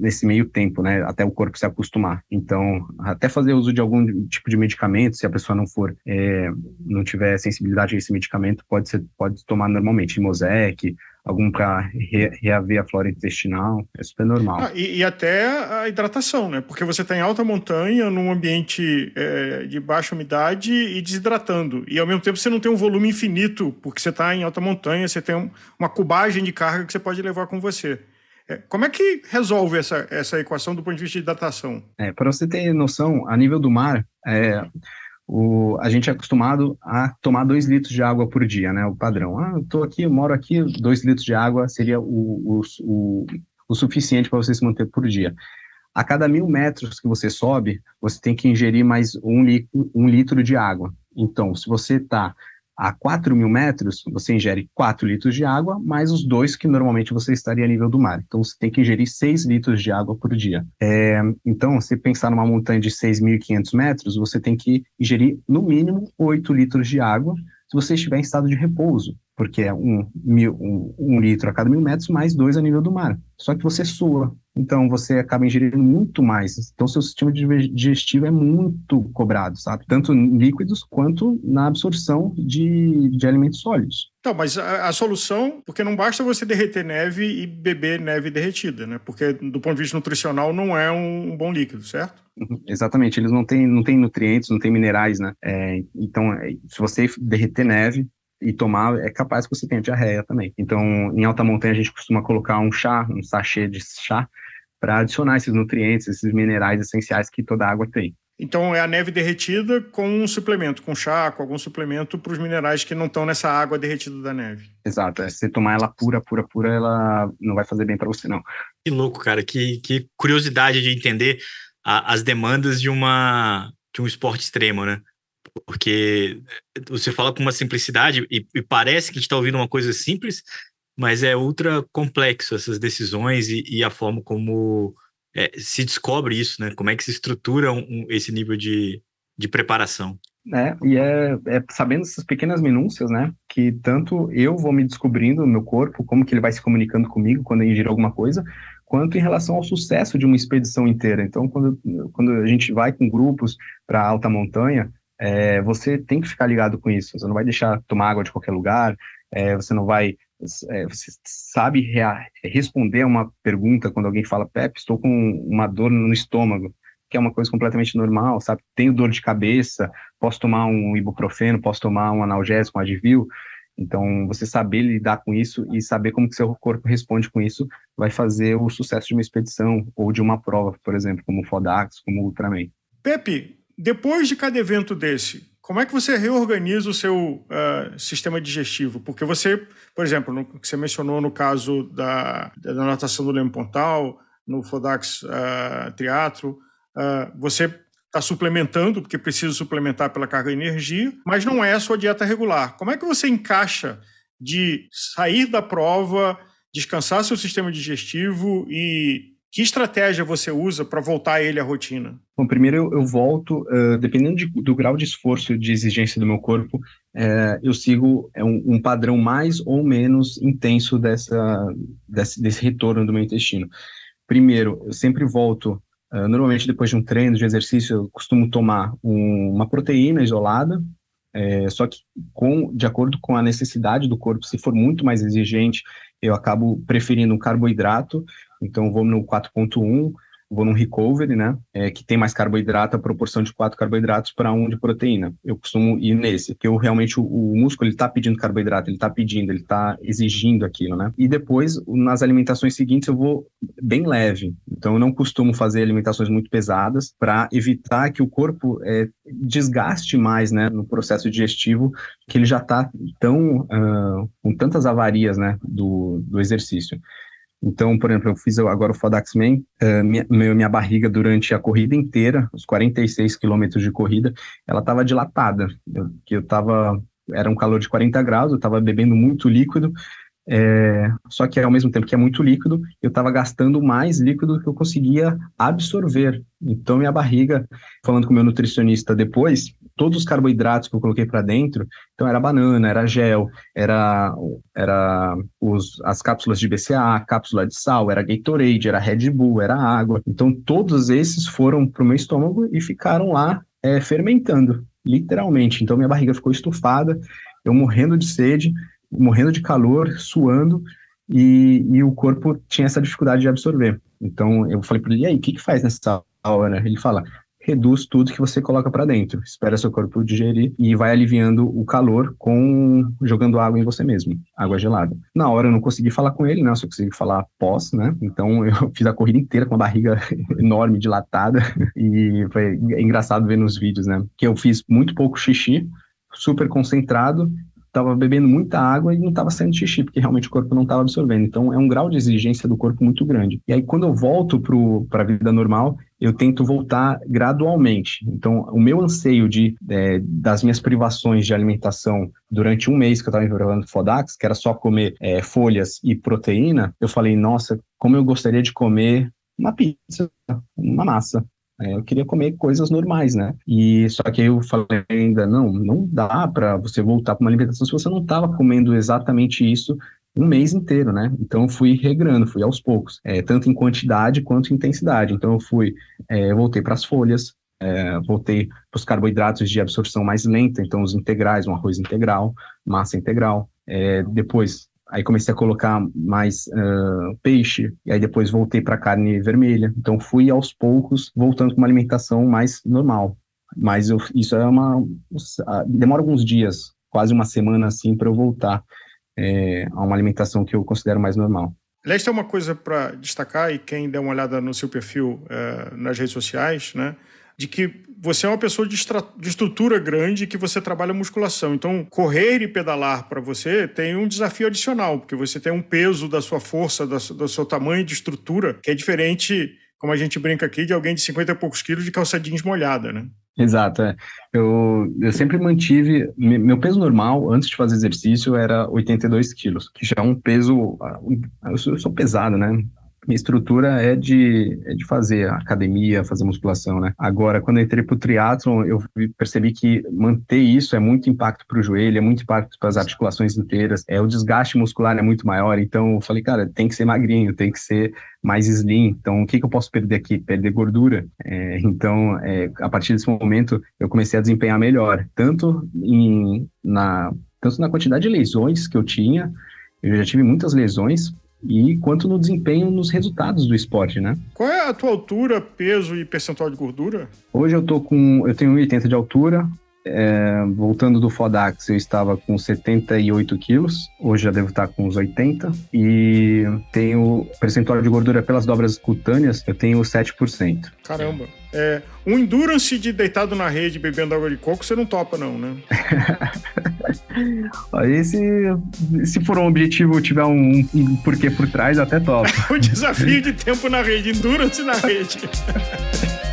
nesse meio tempo, né, até o corpo se acostumar. Então, até fazer uso de algum tipo de medicamento, se a pessoa não for, é, não tiver sensibilidade a esse medicamento, pode ser, pode tomar normalmente Mosec, algum para re, reaver a flora intestinal, é super normal. Ah, e, e, até a hidratação, né? Porque você está em alta montanha, num ambiente é, de baixa umidade e desidratando. E ao mesmo tempo você não tem um volume infinito, porque você está em alta montanha, você tem um, uma cubagem de carga que você pode levar com você. É, como é que resolve essa, essa equação do ponto de vista de hidratação? É, para você ter noção, a nível do mar, é, o, a gente é acostumado a tomar dois litros de água por dia, né? O padrão. Ah, eu tô aqui, eu moro aqui, dois litros de água seria o, o, o, o suficiente para você se manter por dia. a cada mil metros que você sobe, você tem que ingerir mais um litro, um litro de água. Então, se você está a 4 mil metros, você ingere 4 litros de água, mais os dois que normalmente você estaria a nível do mar. Então, você tem que ingerir 6 litros de água por dia. É, então, se pensar numa montanha de 6.500 metros, você tem que ingerir, no mínimo, 8 litros de água se você estiver em estado de repouso, porque é um, mil, um, um litro a cada mil metros, mais dois a nível do mar. Só que você sua, então você acaba ingerindo muito mais. Então seu sistema digestivo é muito cobrado, sabe? Tanto em líquidos quanto na absorção de, de alimentos sólidos. Então, mas a, a, solução, porque não basta você derreter neve e beber neve derretida, né? Porque do ponto de vista nutricional não é um, um bom líquido, certo? Uhum, exatamente, eles não têm, não têm nutrientes, não têm minerais, né? É, então, é, se você derreter neve, e tomar, é capaz que você tenha diarreia também. Então, em alta montanha, a gente costuma colocar um chá, um sachê de chá, para adicionar esses nutrientes, esses minerais essenciais que toda água tem. Então é a neve derretida com um suplemento, com chá, com algum suplemento para os minerais que não estão nessa água derretida da neve. Exato. É, se você tomar ela pura, pura, pura, ela não vai fazer bem para você, não. Que louco, cara. Que, que curiosidade de entender a, as demandas de, uma, de um esporte extremo, né? Porque você fala com uma simplicidade e, e parece que a gente está ouvindo uma coisa simples, mas é ultra complexo essas decisões e, e a forma como é, se descobre isso, né? Como é que se estrutura um, esse nível de, de preparação. É, e é, é, sabendo essas pequenas minúcias, né, que tanto eu vou me descobrindo no meu corpo, como que ele vai se comunicando comigo quando eu ingiro alguma coisa, quanto em relação ao sucesso de uma expedição inteira. Então, quando, quando a gente vai com grupos para alta montanha, é, você tem que ficar ligado com isso. Você não vai deixar tomar água de qualquer lugar, é, você não vai. É, você sabe responder a uma pergunta quando alguém fala, Pepe, estou com uma dor no estômago, que é uma coisa completamente normal, sabe? Tenho dor de cabeça, posso tomar um ibuprofeno, posso tomar um analgésico, um Advil. Então, você saber lidar com isso e saber como que seu corpo responde com isso vai fazer o sucesso de uma expedição ou de uma prova, por exemplo, como o Fodax, como o Ultraman. Pepe, depois de cada evento desse, como é que você reorganiza o seu uh, sistema digestivo? Porque você, por exemplo, no, que você mencionou no caso da, da natação do Leme Pontal, no Fodax uh, Triatlo, uh, você está suplementando, porque precisa suplementar pela carga de energia, mas não é a sua dieta regular. Como é que você encaixa de sair da prova, descansar seu sistema digestivo e que estratégia você usa para voltar ele à rotina? Bom, primeiro eu, eu volto, uh, dependendo de, do grau de esforço de exigência do meu corpo, uh, eu sigo é um, um, padrão mais ou menos intenso dessa, desse, desse, retorno do meu intestino. Primeiro, eu sempre volto, uh, normalmente depois de um treino, de exercício, eu costumo tomar um, uma proteína isolada, é, só que com, de acordo com a necessidade do corpo, se for muito mais exigente, eu acabo preferindo um carboidrato então, vou no 4.1, vou no recovery, né, é, que tem mais carboidrato, a proporção de quatro carboidratos para um de proteína. Eu costumo ir nesse, que eu realmente, o, o músculo, ele está pedindo carboidrato, ele está pedindo, ele está exigindo aquilo, né. E depois, nas alimentações seguintes, eu vou bem leve. Então, eu não costumo fazer alimentações muito pesadas para evitar que o corpo é, desgaste mais, né, no processo digestivo, que ele já está tão, uh, com tantas avarias, né, do, do exercício. Então, por exemplo, eu fiz agora o Fodaxman, uh, minha, minha barriga durante a corrida inteira, os 46 quilômetros de corrida, ela estava dilatada, eu, que eu estava, era um calor de 40 graus, eu estava bebendo muito líquido, é, só que ao mesmo tempo que é muito líquido, eu estava gastando mais líquido do que eu conseguia absorver. Então, minha barriga, falando com o meu nutricionista depois, todos os carboidratos que eu coloquei para dentro, então era banana, era gel, era, era os, as cápsulas de BCA, cápsula de sal, era Gatorade, era Red Bull, era água. Então, todos esses foram para o meu estômago e ficaram lá é, fermentando, literalmente. Então, minha barriga ficou estufada, eu morrendo de sede, morrendo de calor, suando, e, e o corpo tinha essa dificuldade de absorver. Então eu falei para ele, e aí, o que, que faz nessa hora? Ele fala, reduz tudo que você coloca para dentro, espera seu corpo digerir e vai aliviando o calor com jogando água em você mesmo, água gelada. Na hora eu não consegui falar com ele, né? Eu só consegui falar pós, né? Então [LAUGHS] eu fiz a corrida inteira com a barriga [LAUGHS] enorme, dilatada [LAUGHS] e foi engraçado ver nos vídeos, né? Que eu fiz muito pouco xixi, super concentrado estava bebendo muita água e não estava saindo xixi, porque realmente o corpo não estava absorvendo. Então, é um grau de exigência do corpo muito grande. E aí, quando eu volto para a vida normal, eu tento voltar gradualmente. Então, o meu anseio de, é, das minhas privações de alimentação durante um mês que eu estava me FODAX, que era só comer é, folhas e proteína, eu falei, nossa, como eu gostaria de comer uma pizza, uma massa. É, eu queria comer coisas normais, né? E só que eu falei ainda, não, não dá para você voltar para uma alimentação se você não estava comendo exatamente isso um mês inteiro, né? Então eu fui regrando, fui aos poucos, é, tanto em quantidade quanto em intensidade. Então eu fui, é, voltei para as folhas, é, voltei para os carboidratos de absorção mais lenta, então os integrais, um arroz integral, massa integral. É, depois, aí comecei a colocar mais uh, peixe, e aí depois voltei para carne vermelha. Então fui aos poucos voltando para uma alimentação mais normal. Mas eu, isso é uma. demora alguns dias, quase uma semana assim, para eu voltar é, a uma alimentação que eu considero mais normal. Aliás, tem uma coisa para destacar, e quem der uma olhada no seu perfil é, nas redes sociais, né? De que você é uma pessoa de, de estrutura grande que você trabalha musculação. Então, correr e pedalar para você tem um desafio adicional, porque você tem um peso da sua força, da, do seu tamanho de estrutura, que é diferente, como a gente brinca aqui, de alguém de 50 e poucos quilos de calça jeans molhada, né? Exato, é. Eu, eu sempre mantive. Meu peso normal, antes de fazer exercício, era 82 quilos, que já é um peso. Ah, eu sou, eu sou pesado, né? Minha estrutura é de, é de fazer academia, fazer musculação, né? Agora, quando eu entrei pro triatlon, eu percebi que manter isso é muito impacto para o joelho, é muito impacto para as articulações inteiras, é o desgaste muscular é muito maior, então eu falei, cara, tem que ser magrinho, tem que ser mais slim, então o que, que eu posso perder aqui? Perder gordura. É, então, é, a partir desse momento, eu comecei a desempenhar melhor, tanto em, na, tanto na quantidade de lesões que eu tinha, eu já tive muitas lesões, e quanto no desempenho nos resultados do esporte, né? Qual é a tua altura, peso e percentual de gordura? Hoje eu tô com, eu tenho 1,80 de altura, é, voltando do Fodax, eu estava com 78 quilos, hoje já devo estar com uns 80, e tenho percentual de gordura pelas dobras cutâneas, eu tenho 7%. Caramba! É, um endurance de deitado na rede bebendo água de coco, você não topa, não, né? [LAUGHS] Aí, se, se for um objetivo tiver um, um porquê por trás, até topa. o [LAUGHS] desafio de tempo na rede, endurance na rede. [LAUGHS]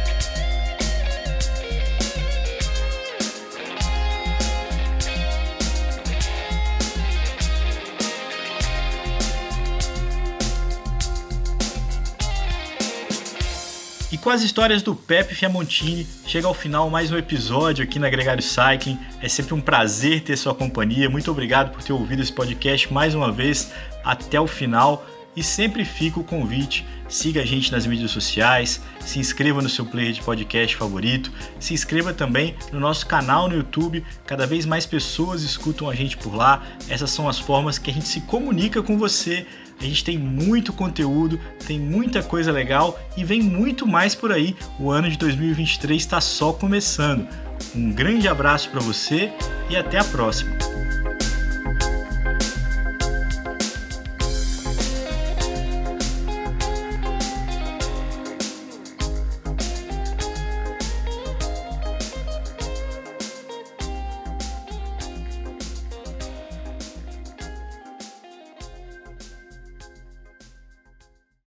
com as histórias do Pepe Fiamontini, chega ao final mais um episódio aqui na Gregário Cycling. É sempre um prazer ter sua companhia. Muito obrigado por ter ouvido esse podcast mais uma vez até o final. E sempre fica o convite: siga a gente nas mídias sociais, se inscreva no seu player de podcast favorito, se inscreva também no nosso canal no YouTube. Cada vez mais pessoas escutam a gente por lá. Essas são as formas que a gente se comunica com você a gente tem muito conteúdo, tem muita coisa legal e vem muito mais por aí. O ano de 2023 está só começando. Um grande abraço para você e até a próxima.